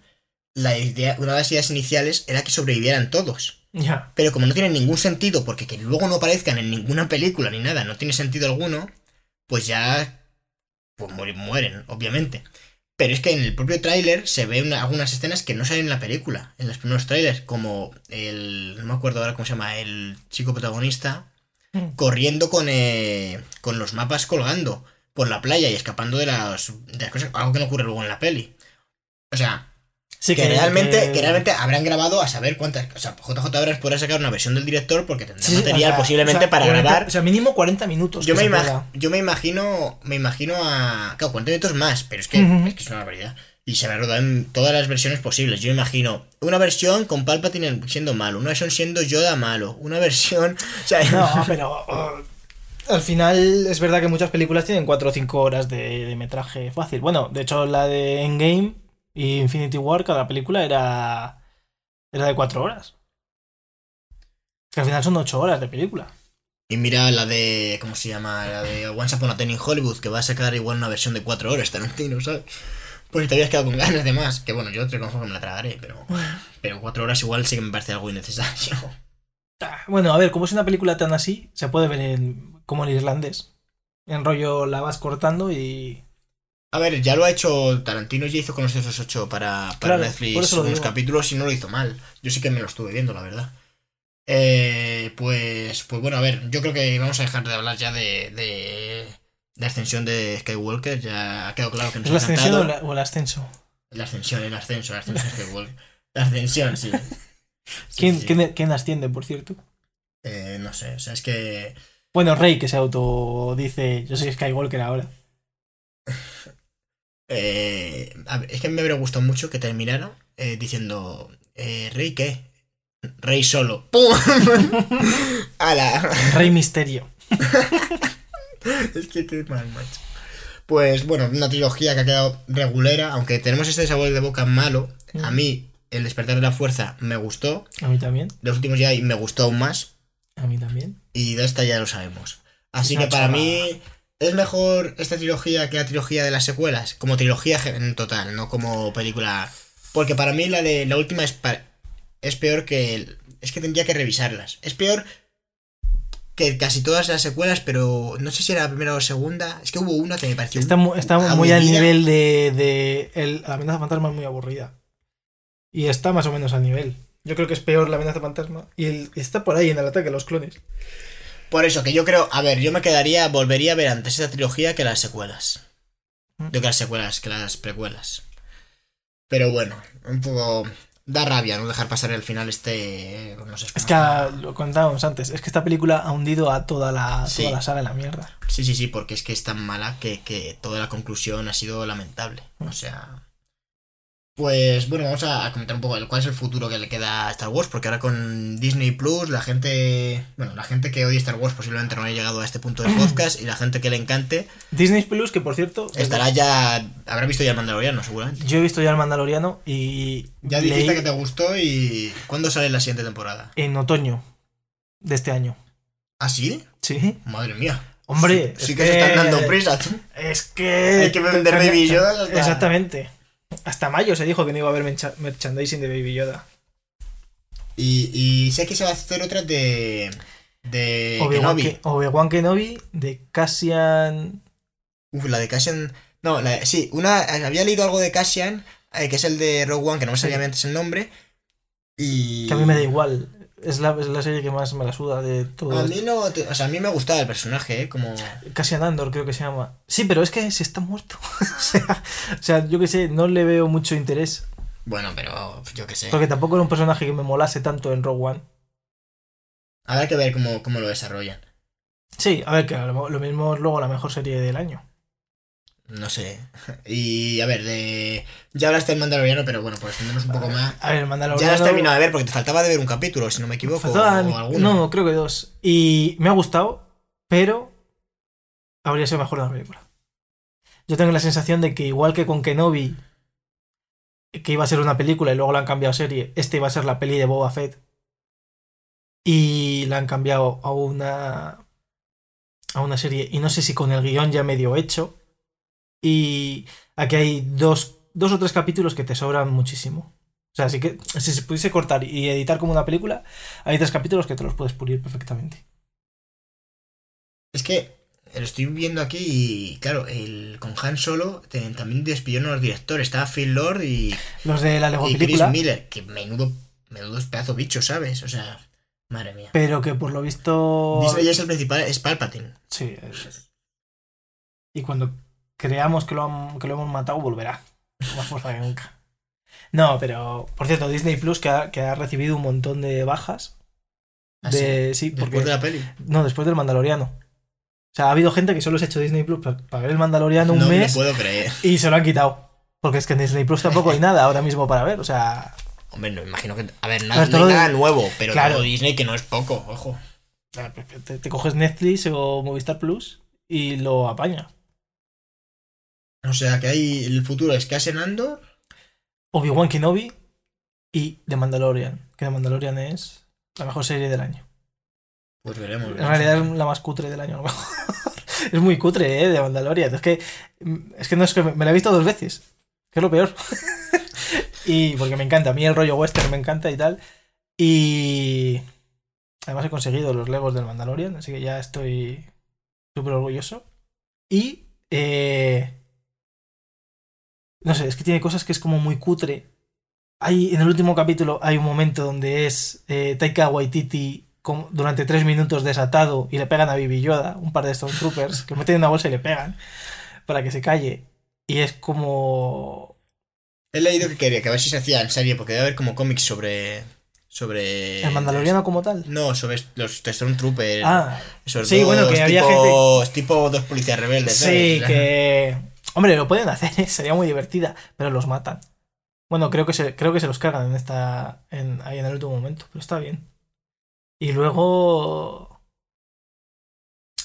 la idea, una de las ideas iniciales era que sobrevivieran todos. Ya. Pero como no tiene ningún sentido, porque que luego no aparezcan en ninguna película ni nada, no tiene sentido alguno, pues ya. Pues mueren obviamente. Pero es que en el propio tráiler se ven algunas escenas que no salen en la película, en los primeros trailers, como el, no me acuerdo ahora cómo se llama, el chico protagonista, corriendo con, eh, con los mapas colgando por la playa y escapando de las, de las cosas, algo que no ocurre luego en la peli. O sea, Sí, que, realmente, que... realmente habrán grabado a saber cuántas. O sea, JJ Abrams podrá sacar una versión del director porque tendrá Sí, material o sea, posiblemente o sea, para 40 grabar. O sea, mínimo 40 minutos. Yo me, se imag- pueda. yo me imagino. Me imagino a. Claro, 40 minutos más, pero es que, es que es una barbaridad. Y se a rodar en todas las versiones posibles. Yo me imagino una versión con Palpatine siendo malo, una versión siendo Yoda malo, una versión. O sea, No, pero. oh, al final es verdad que muchas películas tienen 4 o 5 horas de, de metraje fácil. Bueno, de hecho, la de Endgame y Infinity War, cada película era. Era de 4 horas. Que al final son 8 horas de película. Y mira la de. ¿Cómo se llama? La de Once Upon a Time in Hollywood, que va a sacar igual una versión de 4 horas, Tarantino, ¿sabes? Pues si te habías quedado con ganas de más. Que bueno, yo te reconozco que me la tragaré, pero. Pero 4 horas igual sí que me parece algo innecesario. Ah, Bueno, a ver, como es una película tan así, se puede ver en, como en irlandés. En rollo la vas cortando y. A ver, ya lo ha hecho Tarantino, ya hizo con los esos 8 para, para Claro, Netflix unos capítulos y no lo hizo mal. Yo sí que me lo estuve viendo, la verdad. Eh, pues, pues bueno, a ver, yo creo que vamos a dejar de hablar ya de, de la ascensión de Skywalker. Ya ha quedado claro que nos ¿Es la ha ascensión o, la- o el ascenso? La ascensión, el ascenso, el ascenso de Skywalker. La ascensión, sí. Sí, ¿Quién, sí. quién- quién asciende, por cierto? Eh, no sé, o sea, es que. Bueno, Rey, que se auto dice: Yo soy Skywalker ahora. eh, es que me habría gustado mucho que terminara eh, diciendo: eh, ¿Rey qué? Rey solo. ¡Pum! ¡Hala! Rey Misterio. Es que qué mal, macho. Pues bueno, una trilogía que ha quedado regulera, aunque tenemos este sabor de boca malo. A mí, El despertar de la fuerza me gustó. A mí también. Los últimos ya me gustó aún más. A mí también. Y de esta ya lo sabemos. Así Es que para mí es mejor esta trilogía que la trilogía de las secuelas. Como trilogía en total, no como película. Porque para mí la de la última es, pa- es peor que. el- es que tendría que revisarlas. Es peor que casi todas las secuelas, pero no sé si era la primera o segunda. Es que hubo una que me pareció. Está, mu- está muy al nivel de. de el, la amenaza fantasma es muy aburrida. Y está más o menos al nivel. Yo creo que es peor la amenaza fantasma. Y el, está por ahí en el ataque de los clones. Por eso, que yo creo. A ver, yo me quedaría. Volvería a ver antes esta trilogía que las secuelas. Mm. Yo que las secuelas, que las precuelas. Pero bueno, un poco. Da rabia no dejar pasar el final este. eh, No sé, Es que lo contábamos antes. Es que esta película ha hundido a toda la, Sí. toda la saga en la mierda. Sí, sí, sí, porque es que es tan mala que, que toda la conclusión ha sido lamentable. Mm. O sea. Pues bueno, vamos a comentar un poco el- cuál es el futuro que le queda a Star Wars, porque ahora con Disney Plus, la gente. Bueno, la gente que odia Star Wars posiblemente no haya llegado a este punto del podcast, y la gente que le encante Disney Plus, que por cierto. estará ya. Habrá visto ya el Mandaloriano, seguramente. Yo he visto ya el Mandaloriano y. Ya leí dijiste que te gustó y. ¿Cuándo sale la siguiente temporada? En otoño de este año. ¿Ah, sí? Sí. Madre mía. Hombre, Sí, que, se están dando prisa. Es que. Hay que vender Baby Exactamente. Hasta mayo se dijo que no iba a haber mercha- merchandising de Baby Yoda. Y, y sé que se va a hacer otra de. De Obi-Wan Kenobi. Ke- Obi-Wan Kenobi de Cassian. Uf, la de Cassian. No, la, sí, una. Había leído algo de Cassian, eh, que es el de Rogue One, que no me sabía Sí. antes el nombre. Y. Que a mí me da igual. Es la, es la serie que más me la suda de todo. A mí no. te- o sea, a mí me gustaba el personaje, ¿eh? Como. Cassian Andor creo que se llama. Sí, pero es que se está muerto. o, sea, o sea, yo que sé, no le veo mucho interés. Bueno, pero yo qué sé. Porque tampoco era un personaje que me molase tanto en Rogue One. Habrá que ver cómo, cómo lo desarrollan. Sí, a ver, que lo, lo mismo es luego la mejor serie del año. No sé. Y a ver, de. Ya hablaste del Mandaloriano, pero bueno, pues extendemos un poco más. A ver, Ya Mandaloriano. lo has terminado de ver porque te faltaba de ver un capítulo, si no me equivoco. O alguno. no, creo que dos. Y me ha gustado, pero habría sido mejor la película. Yo tengo la sensación de que igual que con Kenobi, que iba a ser una película y luego la han cambiado a serie, este iba a ser la peli de Boba Fett. Y la han cambiado a una a una serie y no sé si con el guion ya medio hecho. Y aquí hay dos, dos o tres capítulos que te sobran muchísimo. O sea, así que si se pudiese cortar y editar como una película, hay tres capítulos que te los puedes pulir perfectamente. Es que lo estoy viendo aquí y claro, el, con Han Solo te- también despidieron a los directores. Estaba Phil Lord y, Los de la Lego y Chris película. Miller, que menudo, menudos pedazos bichos, ¿sabes? O sea, madre mía. Pero que por lo visto. Disney es el principal, es Palpatine. Sí. es- Y cuando creamos que lo, han- que lo hemos matado, volverá. Con Más fuerza que nunca. No, pero. Por cierto, Disney Plus que ha, que ha recibido un montón de bajas. De, sí, porque. Ah, Después de la peli. No, después del Mandaloriano. O sea, ha habido gente que solo se ha hecho Disney Plus para, para ver el Mandaloriano un no mes puedo creer. y se lo han quitado. Porque es que en Disney Plus tampoco hay nada ahora mismo para ver. O sea, Hombre, no imagino que. A ver, no hay nada nuevo, pero Claro. Disney que no es poco, ojo. te, te coges Netflix o Movistar Plus y lo apaña. O sea, que hay. El futuro es Cassian Andor. Obi-Wan Kenobi y The Mandalorian. Que The Mandalorian es la mejor serie del año. Pues veremos. En veremos. realidad es la más cutre del año, a lo mejor. es muy cutre, ¿eh? De Mandalorian. Es que, es que no es que me, me la he visto dos veces. Que es lo peor. y porque me encanta. A mí el rollo western me encanta y tal. Y además he conseguido los Legos del Mandalorian. Así que ya estoy súper orgulloso. Y... eh, no sé, es que tiene cosas que es como muy cutre. Hay, en el último capítulo hay un momento donde es eh, Taika Waititi con- durante tres minutos desatado y le pegan a Baby Yoda, un par de Stormtroopers, que meten en una bolsa y le pegan para que se calle. Y es como... He leído que quería que a ver si se hacía en serie, porque debe haber como cómics sobre. Sobre. El Mandaloriano como tal. No, sobre los Stormtroopers. Ah, sobre sí, bueno, que había tipo, tipo dos policías rebeldes. sí, ¿sabes? que... Hombre, lo pueden hacer, ¿eh? sería muy divertida, pero los matan. Bueno, creo que se, creo que se los cargan en esta. En, ahí en el último momento, pero está bien. Y luego.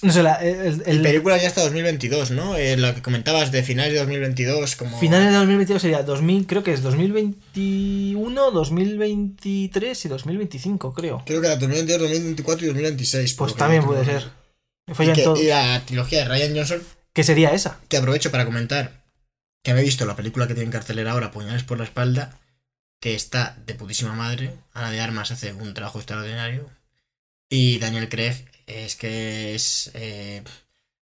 No sé, la, el, El el- película ya hasta 2022, ¿no? Eh, lo que comentabas de finales de 2022, como. finales de 2022 sería 2000, creo que es 2021, 2023 y 2025, creo. Creo que era 2022, 2024 y 2026. por Pues también puede ser. Me Y, que- y la trilogía de Ryan Johnson, ¿Qué sería esa? que aprovecho para comentar que me he visto la película que tiene en cartelera ahora, Puñales por la espalda, que está de putísima madre. Ana de Armas hace un trabajo extraordinario. Y Daniel Craig es que es... eh,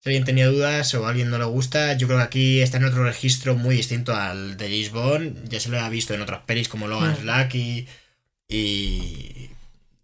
si alguien tenía dudas o a alguien no le gusta, yo creo que aquí está en otro registro muy distinto al de Lisbon. Ya se lo ha visto en otras pelis como Logan Mm. Y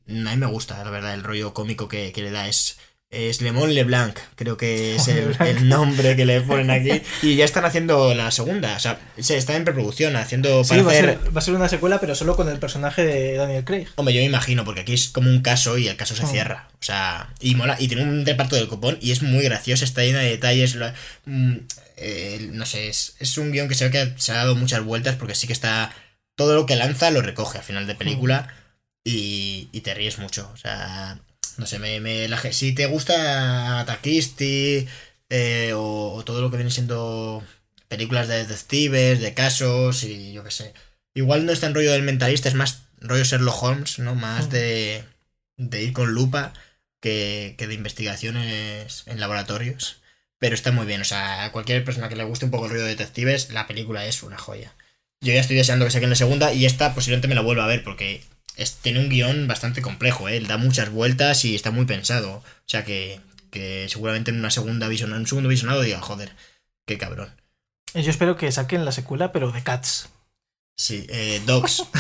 a mí me gusta, la verdad, el rollo cómico que, que le da. Es, es Lemon LeBlanc, creo que es el, nombre que le ponen aquí. Y ya están haciendo la segunda. O sea, se está en preproducción, haciendo Sí, para va a, ser, va a ser una secuela, pero solo con el personaje de Daniel Craig. Hombre, yo me imagino, porque aquí es como un caso y el caso se Mm. cierra. O sea, y mola, y tiene un reparto del copón y es muy gracioso, está llena de detalles. mm, eh, no sé, es, es un guion que se ve que se ha dado muchas vueltas porque sí que está. Todo lo que lanza lo recoge al final de película y, y te ríes mucho. O sea, no sé, me, me- la si te gusta Taquisti eh, o, o todo lo que viene siendo películas de detectives, de casos y yo qué sé. Igual no está en rollo del mentalista, es más rollo Sherlock Holmes, ¿no? Más Mm. de, de ir con lupa que, que de investigaciones en laboratorios. Pero está muy bien, o sea, a cualquier persona que le guste un poco el rollo de detectives, la película es una joya. Yo ya estoy deseando que saquen la segunda y esta posiblemente me la vuelva a ver porque es- tiene un guion bastante complejo, ¿eh? Da muchas vueltas y está muy pensado. O sea que, que seguramente en una segunda visión, en un segundo visionado diga, joder, qué cabrón. Y Yo espero que saquen la secuela, pero de Cats. Sí, eh, Dogs.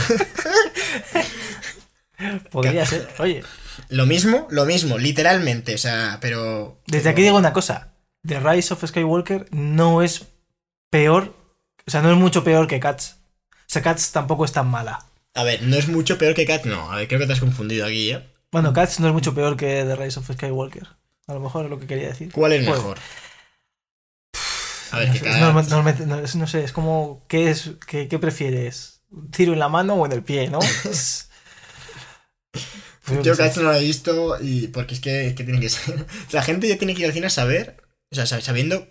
Podría ser. Oye, Lo mismo, lo mismo, literalmente, o sea, pero... desde aquí digo una cosa. The Rise of Skywalker no es peor. O sea, no es mucho peor que Cats. O sea, Cats tampoco es tan mala. A ver, no es mucho peor que Cat, no, a ver, creo que te has confundido aquí, ¿eh? Bueno, Cats no es mucho peor que The Rise of Skywalker. A lo mejor es lo que quería decir. ¿Cuál es Pues, mejor? A ver, no que normalmente- no, es- no sé, es como. ¿Qué, es, qué, qué prefieres? ¿Un tiro en la mano o en el pie, no? Es- Pues Yo sé. Cats no lo he visto y porque es que, es que tiene que ser... La gente ya tiene que ir al cine a saber, o sea, sab- sabiendo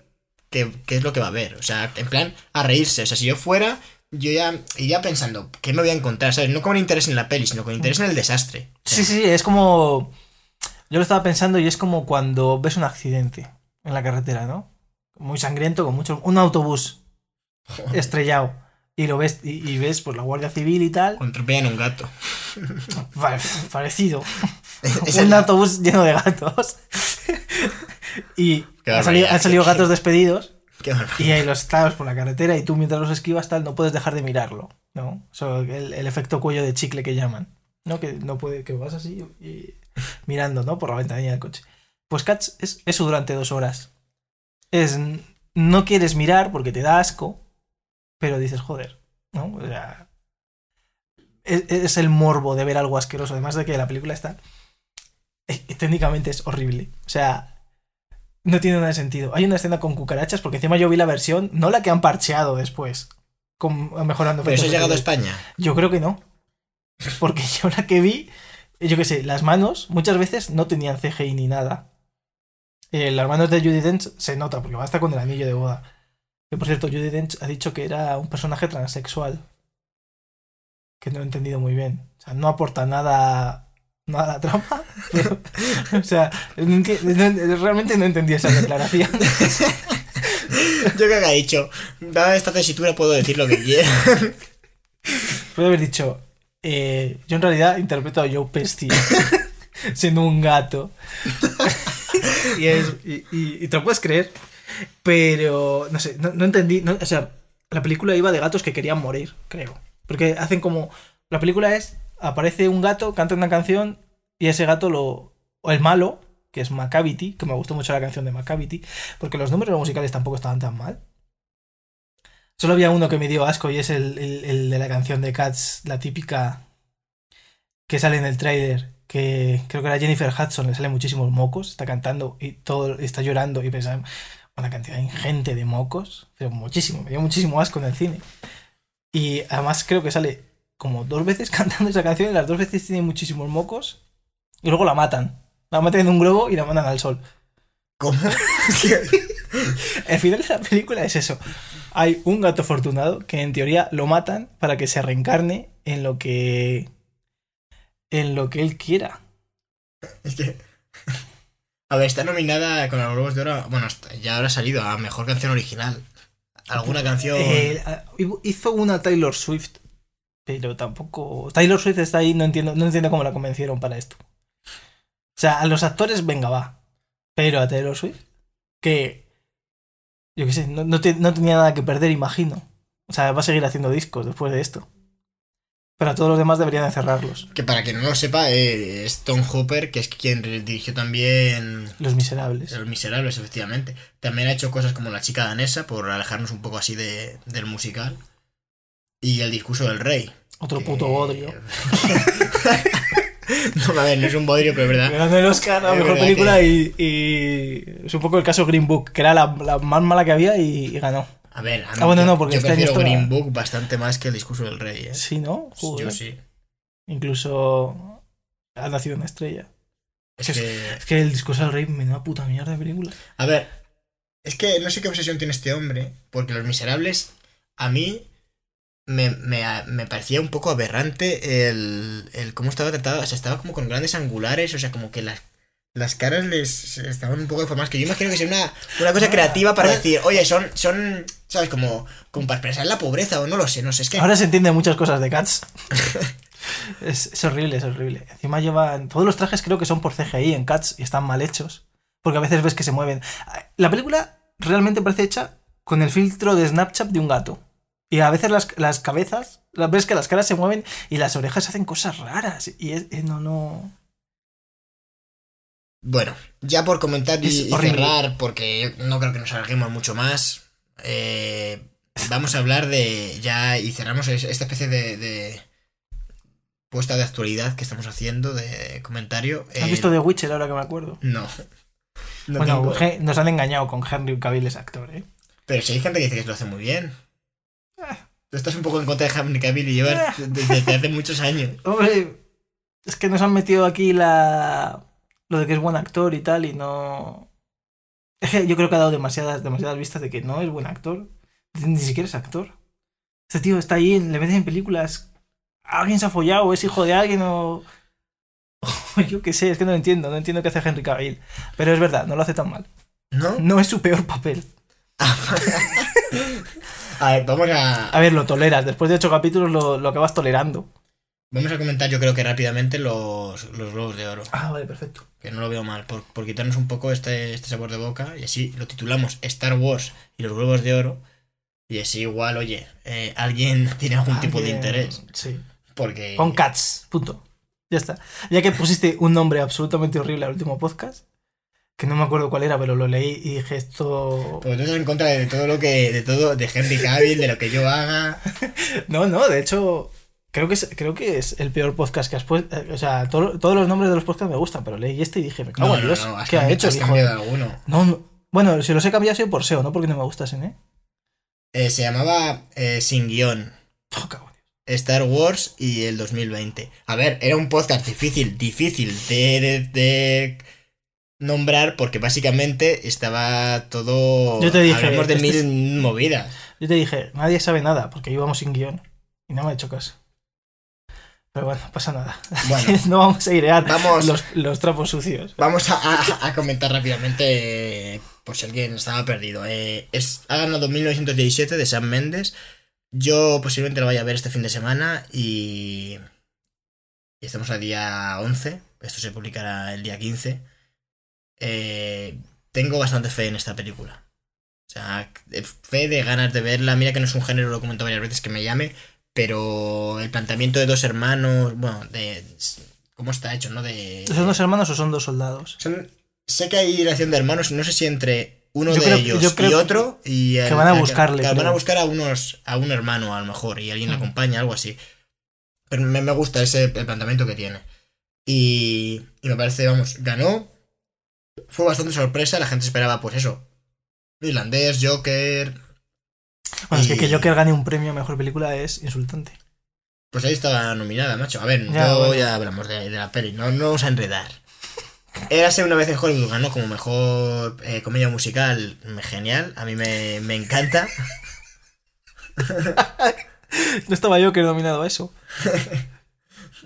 qué, qué es lo que va a ver. O sea, en plan, a reírse. O sea, si yo fuera, yo ya iría pensando, ¿qué me voy a encontrar? ¿Sabes? No con interés en la peli, sino con interés en el desastre. O sea, Sí, sí, es como. Yo lo estaba pensando y es como cuando ves un accidente en la carretera, ¿no? Muy sangriento, con mucho. Un autobús estrellado. Y lo ves, y, y ves pues la Guardia Civil y tal. Atropellan un gato. Pa- Parecido. Es un el- autobús lleno de gatos. Y han salido, barbaridad. han salido gatos despedidos Qué y ahí los estás por la carretera y tú mientras los esquivas tal no puedes dejar de mirarlo, ¿no? El, el efecto cuello de chicle que llaman, ¿no? Que no puede, que vas así y mirando, ¿no? Por la ventanilla del coche. Pues Cats es eso durante dos horas. Es no quieres mirar porque te da asco, pero dices, joder, ¿no? O sea, es, es el morbo de ver algo asqueroso, además de que la película está eh, técnicamente es horrible. O sea, no tiene nada de sentido. Hay una escena con cucarachas, porque encima yo vi la versión, no la que han parcheado después, con, mejorando. Pero eso ha llegado a. España. Yo creo que no. Porque yo la que vi, yo qué sé, las manos muchas veces no tenían CGI ni nada. Eh, las manos de Judy Dench se nota, porque va hasta con el anillo de boda. Que por cierto, Judy Dench ha dicho que era un personaje transexual. Que no he entendido muy bien. O sea, no aporta nada, nada a la trama. pero- o sea, no enti- no- realmente no entendí esa declaración. Yo creo que ha dicho, dada esta tesitura puedo decir lo que quiera. Puede haber dicho, eh, yo en realidad interpreto a Joe Pesci siendo un gato. y, es- y- y- y te lo puedes creer, pero no sé, no, no entendí. no- o sea, la película iba de gatos que querían morir, creo. Porque hacen como. La película es: aparece un gato, canta una canción y ese gato lo. O el malo, que es Macavity, que me gustó mucho la canción de Macavity, porque los números musicales tampoco estaban tan mal. Solo había uno que me dio asco y es el, el- de la canción de Cats, la típica que sale en el tráiler, que creo que era Jennifer Hudson, le sale muchísimos mocos, está cantando y todo está llorando y pensaba una cantidad ingente de mocos, pero muchísimo, me dio muchísimo asco en el cine. Y además creo que sale como dos veces cantando esa canción y las dos veces tiene muchísimos mocos y luego la matan. La meten en un globo y la mandan al sol. ¿Cómo? El final de la película es eso. Hay un gato afortunado que en teoría lo matan para que se reencarne en lo que. en lo que él quiera. Es que... A ver, está nominada con los Globos de Oro. Bueno, ya habrá salido a Mejor Canción Original. ¿Alguna canción? Eh, hizo una Taylor Swift, pero tampoco. Taylor Swift está ahí, no entiendo, no entiendo cómo la convencieron para esto. O sea, a los actores, venga, va. Pero a Taylor Swift, que. Yo qué sé, no, no te- no tenía nada que perder, imagino. O sea, va a seguir haciendo discos después de esto. Pero a todos los demás deberían de cerrarlos. Que para quien no lo sepa, eh, es Tom Hooper, que es quien dirigió también Los miserables. Los Miserables, efectivamente. También ha hecho cosas como La chica danesa, por alejarnos un poco así de, del musical. Y El discurso del rey. Otro que- puto bodrio. no, a ver, no es un bodrio, pero es verdad. Ganando el Oscar a mejor película y, y Es un poco el caso Green Book, que era la, la más mala que había y, y ganó. A ver, a mí Ah, bueno, no, porque yo este prefiero Green Book bastante más que El discurso del rey, ¿eh? Sí, ¿no? Joder. Yo sí. Incluso. Ha nacido una estrella. Es Es- que... Es que el discurso del rey me da puta mierda de película. A ver, es que no sé qué obsesión tiene este hombre, porque Los Miserables, a mí me, me, me parecía un poco aberrante el, el cómo estaba tratado. O sea, estaba como con grandes angulares, o sea, como que las, las caras les estaban un poco deformadas. Que yo imagino que sea una, una cosa creativa para decir, oye, son, son, ¿sabes? Como, como para expresar la pobreza, o no lo sé, no sé, es que. Ahora se entienden muchas cosas de Cats. es, es horrible, es horrible. Encima llevan. Todos los trajes creo que son por CGI en Cats y están mal hechos. Porque a veces ves que se mueven. La película realmente parece hecha con el filtro de Snapchat de un gato. Y a veces las, las cabezas, ves que las caras se mueven y las orejas hacen cosas raras. Y es, eh, no, no. Bueno, ya por comentar y, cerrar, porque no creo que nos alarguemos mucho más, eh, vamos a hablar de ya y cerramos es- esta especie de, de puesta de actualidad que estamos haciendo, de comentario. ¿Has Eh, visto The Witcher ahora que me acuerdo? No. No bueno, tengo- nos han engañado con Henry Cavill es actor, ¿eh? Pero si hay gente que dice que lo hace muy bien. Tú estás un poco en contra de Henry Cavill y llevas Ah. desde, hace muchos años. Hombre, es que nos han metido aquí la. lo de que es buen actor y tal, y no. Es que yo creo que ha dado demasiadas, demasiadas vistas de que no es buen actor. Ni siquiera es actor. Este tío está ahí, le metes en películas. Alguien se ha follado, es hijo de alguien, o. o yo qué sé, es que no lo entiendo, no entiendo qué hace Henry Cavill. Pero es verdad, no lo hace tan mal. ¿No? No es su peor papel. A ver, vamos a. A ver, lo toleras. Después de ocho capítulos lo, lo acabas tolerando. Vamos a comentar, yo creo que rápidamente, los, los Globos de Oro. Ah, vale, perfecto. Que no lo veo mal, por, por quitarnos un poco este, este sabor de boca. Y así lo titulamos Star Wars y los Globos de Oro. Y así igual, oye, eh, alguien tiene algún tipo de interés. Sí. Porque... Con Cats, punto. Ya está. Ya que pusiste un nombre absolutamente horrible al último podcast, que no me acuerdo cuál era, pero lo leí y dije esto. Porque tú estás en contra de todo lo que... De todo, de Henry Cavill, de lo que yo haga. No, no, de hecho, creo que es, creo que es el peor podcast que has puesto. eh, O sea, todo- todos los nombres de los podcasts me gustan, pero leí este y dije, me cago No, en no, Dios, no, has ¿qué ha hecho? has cambiado alguno. No, no. Bueno, si los he cambiado ha sido por SEO, no porque no me gustasen, ¿eh? Eh, se llamaba eh, Sin Guión. Oh. Star Wars y el 2020. A ver, era un podcast difícil, difícil de, de- de nombrar porque básicamente estaba todo... Yo te dije, Hablamos de este mil es- movidas. Yo te dije, nadie sabe nada, porque íbamos sin guion. Y no me ha hecho caso. Pero bueno, no pasa nada. Bueno, no vamos a airear vamos, los, los trapos sucios. vamos a, a- a comentar rápidamente eh, por si alguien estaba perdido. Eh, es, ha ganado 1917 de Sam Mendes. Yo posiblemente lo vaya a ver este fin de semana y... y estamos al día 11. Esto se publicará el día 15. Eh, tengo bastante fe en esta película. O sea, fe de ganas de verla. Mira que no es un género, lo he comentado varias veces, que me llame. Pero el planteamiento de dos hermanos, bueno, de... ¿Cómo está hecho, no? De... ¿Son dos hermanos o son dos soldados? Son- sé que hay relación de hermanos, no sé si entre uno Yo de creo- ellos yo creo y otro. Y que van a buscarle, que van a buscar a unos a un hermano a lo mejor y alguien le Mm. acompaña, algo así. Pero me, me gusta ese el planteamiento que tiene. Y, y me parece, vamos, ganó. Fue bastante sorpresa, la gente esperaba pues eso. Irlandés, Joker. Bueno, es que que Joker gane un premio a mejor película es insultante. Pues ahí estaba nominada, macho. A ver, Ya, yo bueno. ya hablamos de, de la peli, no, no vamos a enredar. Érase una vez en Hollywood, ganó como mejor eh, comedia musical, genial, a mí me, me encanta. No estaba yo que nominado a eso.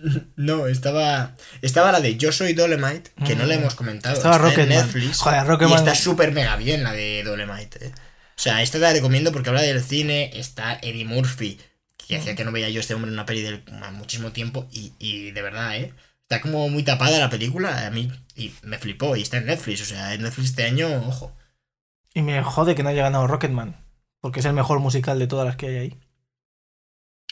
No, estaba estaba la de Yo soy Dolemite, que no la hemos comentado. Estaba está en Rocketman. Netflix. Joder, Y está súper mega bien la de Dolemite. eh. O sea, esta te la recomiendo porque habla del cine, está Eddie Murphy, que hacía que no veía yo a este hombre en una peli de muchísimo tiempo, y, y de verdad, ¿eh? Está como muy tapada la película, a mí, y me flipó, y está en Netflix, o sea, en Netflix este año, ojo. Y me jode que no haya ganado Rocketman. Porque es el mejor musical de todas las que hay ahí.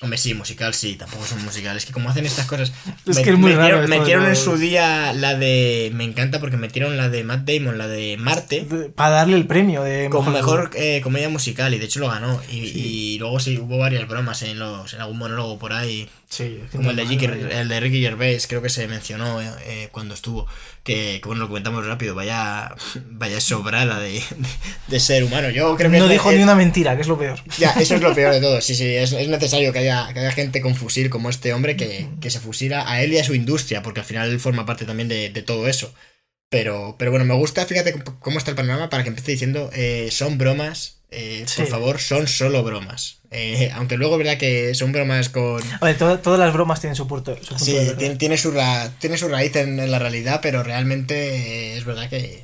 Hombre, sí, musical sí, tampoco son musicales, que como hacen estas cosas... Es Me- que es muy metieron, raro. metieron en su día la de... Me encanta porque metieron la de Matt Damon, la de Marte. Para darle el premio de Como mejor eh, comedia musical y de hecho lo ganó. Y, Sí. y luego sí hubo varias bromas en los en algún monólogo por ahí. Sí, es Como el de, Ricky, el de Ricky Gervais, creo que se mencionó eh, eh, cuando estuvo. Que, que, bueno, lo comentamos rápido. Vaya, vaya sobrada de, de, de ser humano. Yo creo que No es- dijo es- ni una mentira, que es lo peor. Ya, eso es lo peor de todo. Sí, sí, es, es necesario que haya, que haya gente con fusil como este hombre que, que se fusila a él y a su industria, porque al final él forma parte también de, de todo eso. Pero, pero bueno, me gusta, fíjate cómo- está el panorama para que empiece diciendo, eh, son bromas, eh, por favor, son solo bromas. Eh, aunque luego verdad que son bromas con... A ver, todas las bromas tienen su punto, su punto Sí, de tiene, tiene su, ra- tiene su raíz en, en la realidad, pero realmente es verdad que,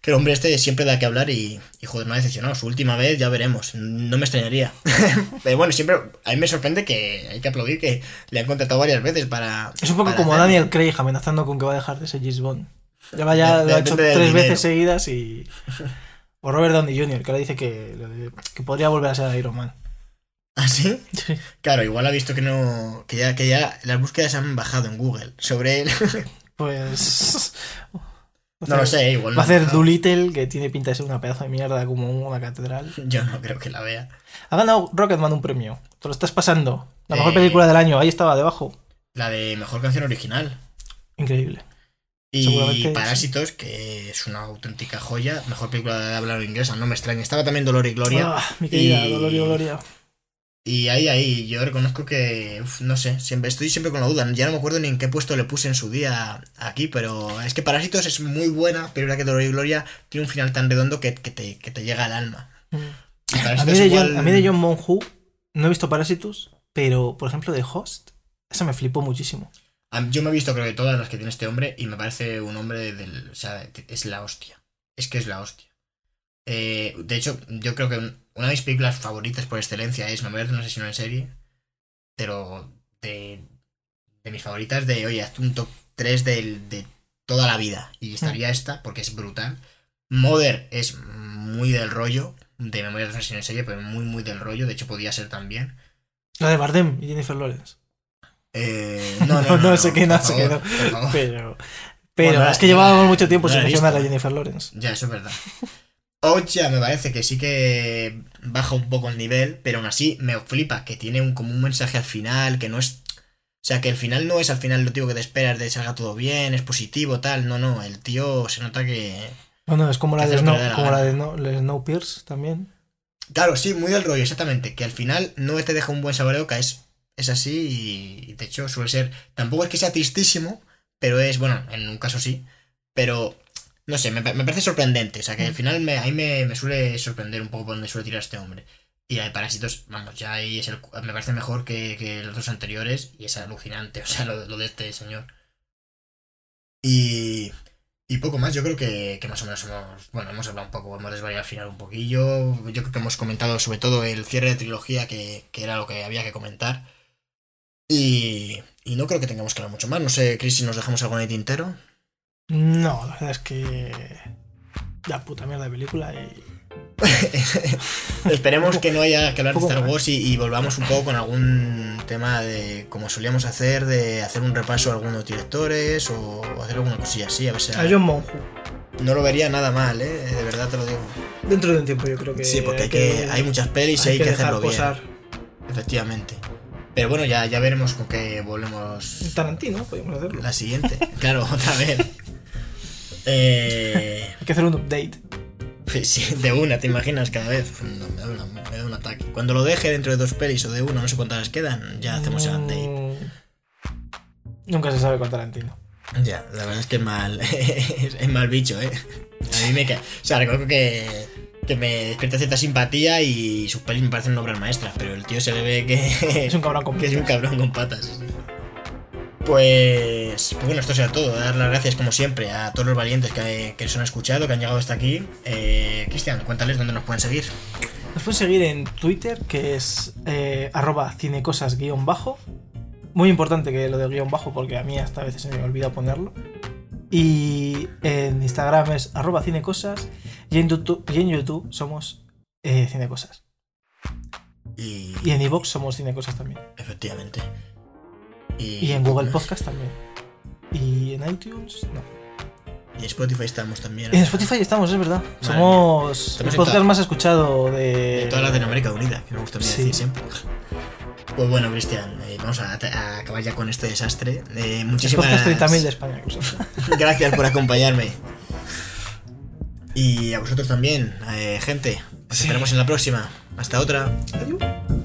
que el hombre este siempre da que hablar y, y joder, no ha decepcionado. Su última vez ya veremos, no me extrañaría. pero bueno, siempre a mí me sorprende que hay que aplaudir que le han contratado varias veces para... Es un poco como. Daniel Craig amenazando con que va a dejar de ser James Bond. Ya va ya, De- lo ha hecho tres veces seguidas y. O Robert Downey Jr., que ahora dice que, que podría volver a ser Iron Man. ¿Ah, sí? Sí. Claro, igual ha visto que no... Que ya, que ya las búsquedas han bajado en Google sobre él. Pues. No lo sé, igual no Va a hacer. Doolittle, que tiene pinta de ser una pedazo de mierda como una catedral. Yo no creo que la vea. Ha ganado Rocketman un premio. Te lo estás pasando. La mejor Eh. película del año, ahí estaba debajo. La de mejor canción original. Increíble. Y Parásitos, que es una auténtica joya. Mejor película de habla inglesa, no me extraña. Estaba también Dolor y Gloria. Ah, mi querida Y- Gloria, Gloria. Y ahí, ahí, yo reconozco que, uf, no sé, siempre estoy siempre con la duda. Ya no me acuerdo ni en qué puesto le puse en su día aquí, pero es que Parásitos es muy buena, pero la que Dolor y Gloria tiene un final tan redondo que, que te, que te llega al alma. Mm. A Parásitos mí, de igual- John, a mí de John Monhu no he visto Parasitus, pero por ejemplo de Host, esa me flipó muchísimo. Yo me he visto creo que todas las que tiene este hombre y me parece un hombre del... O sea, es la hostia. Es que es la hostia. Eh, de hecho, yo creo que un- una de mis películas favoritas por excelencia es Me a hacer un asesino en serie. Pero de, de mis favoritas de, oye, hazte un top 3 del- de toda la vida. Y estaría esta, porque es brutal. Mother es muy del rollo, de memoria de una en serie, pero muy, muy del rollo. De hecho, podía ser también. La de Bardem y Jennifer Lawrence. Eh, no, no, No, no, no, sé qué, no sé qué, no. Pero, pero Bueno, es que llevábamos mucho tiempo sin mencionar a. Jennifer Lawrence. Ya, eso es verdad. Ocha me parece que sí que baja un poco el nivel, pero aún así me flipa que tiene un, como un mensaje al final, que no es... O sea, que el final no es al final lo tío que te esperas de salga todo bien, es positivo, tal. No, no, el tío se nota que... Bueno, es como la de Snow, la como la de no, la de Snowpiercer también. Claro, sí, muy del rollo, exactamente. Que al final no te deja un buen sabor de boca, es, es así y de hecho suele ser... Tampoco es que sea tristísimo, pero es, bueno, en un caso sí, pero... No sé, me, me parece sorprendente. O sea, que al final me, ahí me, me suele sorprender un poco por donde suele tirar este hombre. Y la de Parásitos, vamos, ya ahí es el, me parece mejor que, que los dos anteriores y es alucinante, o sea, lo, lo de este señor. Y, y poco más, yo creo que, que más o menos hemos, bueno, hemos hablado un poco, hemos desvariado al final un poquillo. Yo creo que hemos comentado sobre todo el cierre de trilogía, que, que era lo que había que comentar. Y, y no creo que tengamos que hablar mucho más. No sé, Chris, si nos dejamos algo en el tintero. No, la verdad es que. La puta mierda de película y. Esperemos que no haya que hablar de Star. Wars y, y volvamos un poco con algún tema de, como solíamos hacer, de hacer un repaso a algunos directores o hacer alguna cosilla así. A ver si A John Monju. no lo vería nada mal, ¿eh? De verdad te lo digo. Dentro de un tiempo yo creo que. Sí, porque hay, que, hay muchas pelis y hay, que, dejar hacerlo bien. posar. Efectivamente. Pero bueno, ya, ya veremos con qué volvemos Tarantino, podemos hacerlo. la siguiente. claro, otra vez. Eh, Hay que hacer un update. sí, de una, ¿te imaginas? Cada vez. No, me, da una- me da un ataque. Cuando lo deje dentro de dos pelis o de uno, no sé cuántas quedan, ya hacemos el update. Mm, Nunca se sabe con Tarantino. Ya, la verdad es que es mal, es, mal bicho, ¿eh? A mí me cae. O sea, recuerdo que, que me despierta cierta simpatía y sus pelis me parecen obras maestras, pero el tío se le ve que Es un cabrón con que es un cabrón con patas. Pues, pues bueno, esto será todo. Dar las gracias, como siempre, a todos los valientes que, que nos han escuchado, que han llegado hasta aquí. Eh, Cristian, cuéntales dónde nos pueden seguir. Nos pueden seguir en Twitter, que es eh, arroba cinecosas guion bajo. Muy importante que lo de guion bajo, porque a mí hasta a veces se me olvida ponerlo. Y en Instagram es arroba cinecosas. Y en YouTube, y en YouTube somos eh, cinecosas. Y, Y en iVoox somos cinecosas también. efectivamente. Y, Y en Google. Podcast también. Y en iTunes, no. Y en Spotify estamos también. En Spotify estamos, es verdad. Madre Somos el podcast más escuchado de. de toda Latinoamérica Unida, que me gusta Sí. decir siempre. Pues bueno, Cristian, eh, vamos a, a acabar ya con este desastre. Eh, muchísimas podcast 30.000 de España. gracias por acompañarme. Y a vosotros también, eh, gente. Nos Sí. esperamos en la próxima. Hasta otra. Adiós.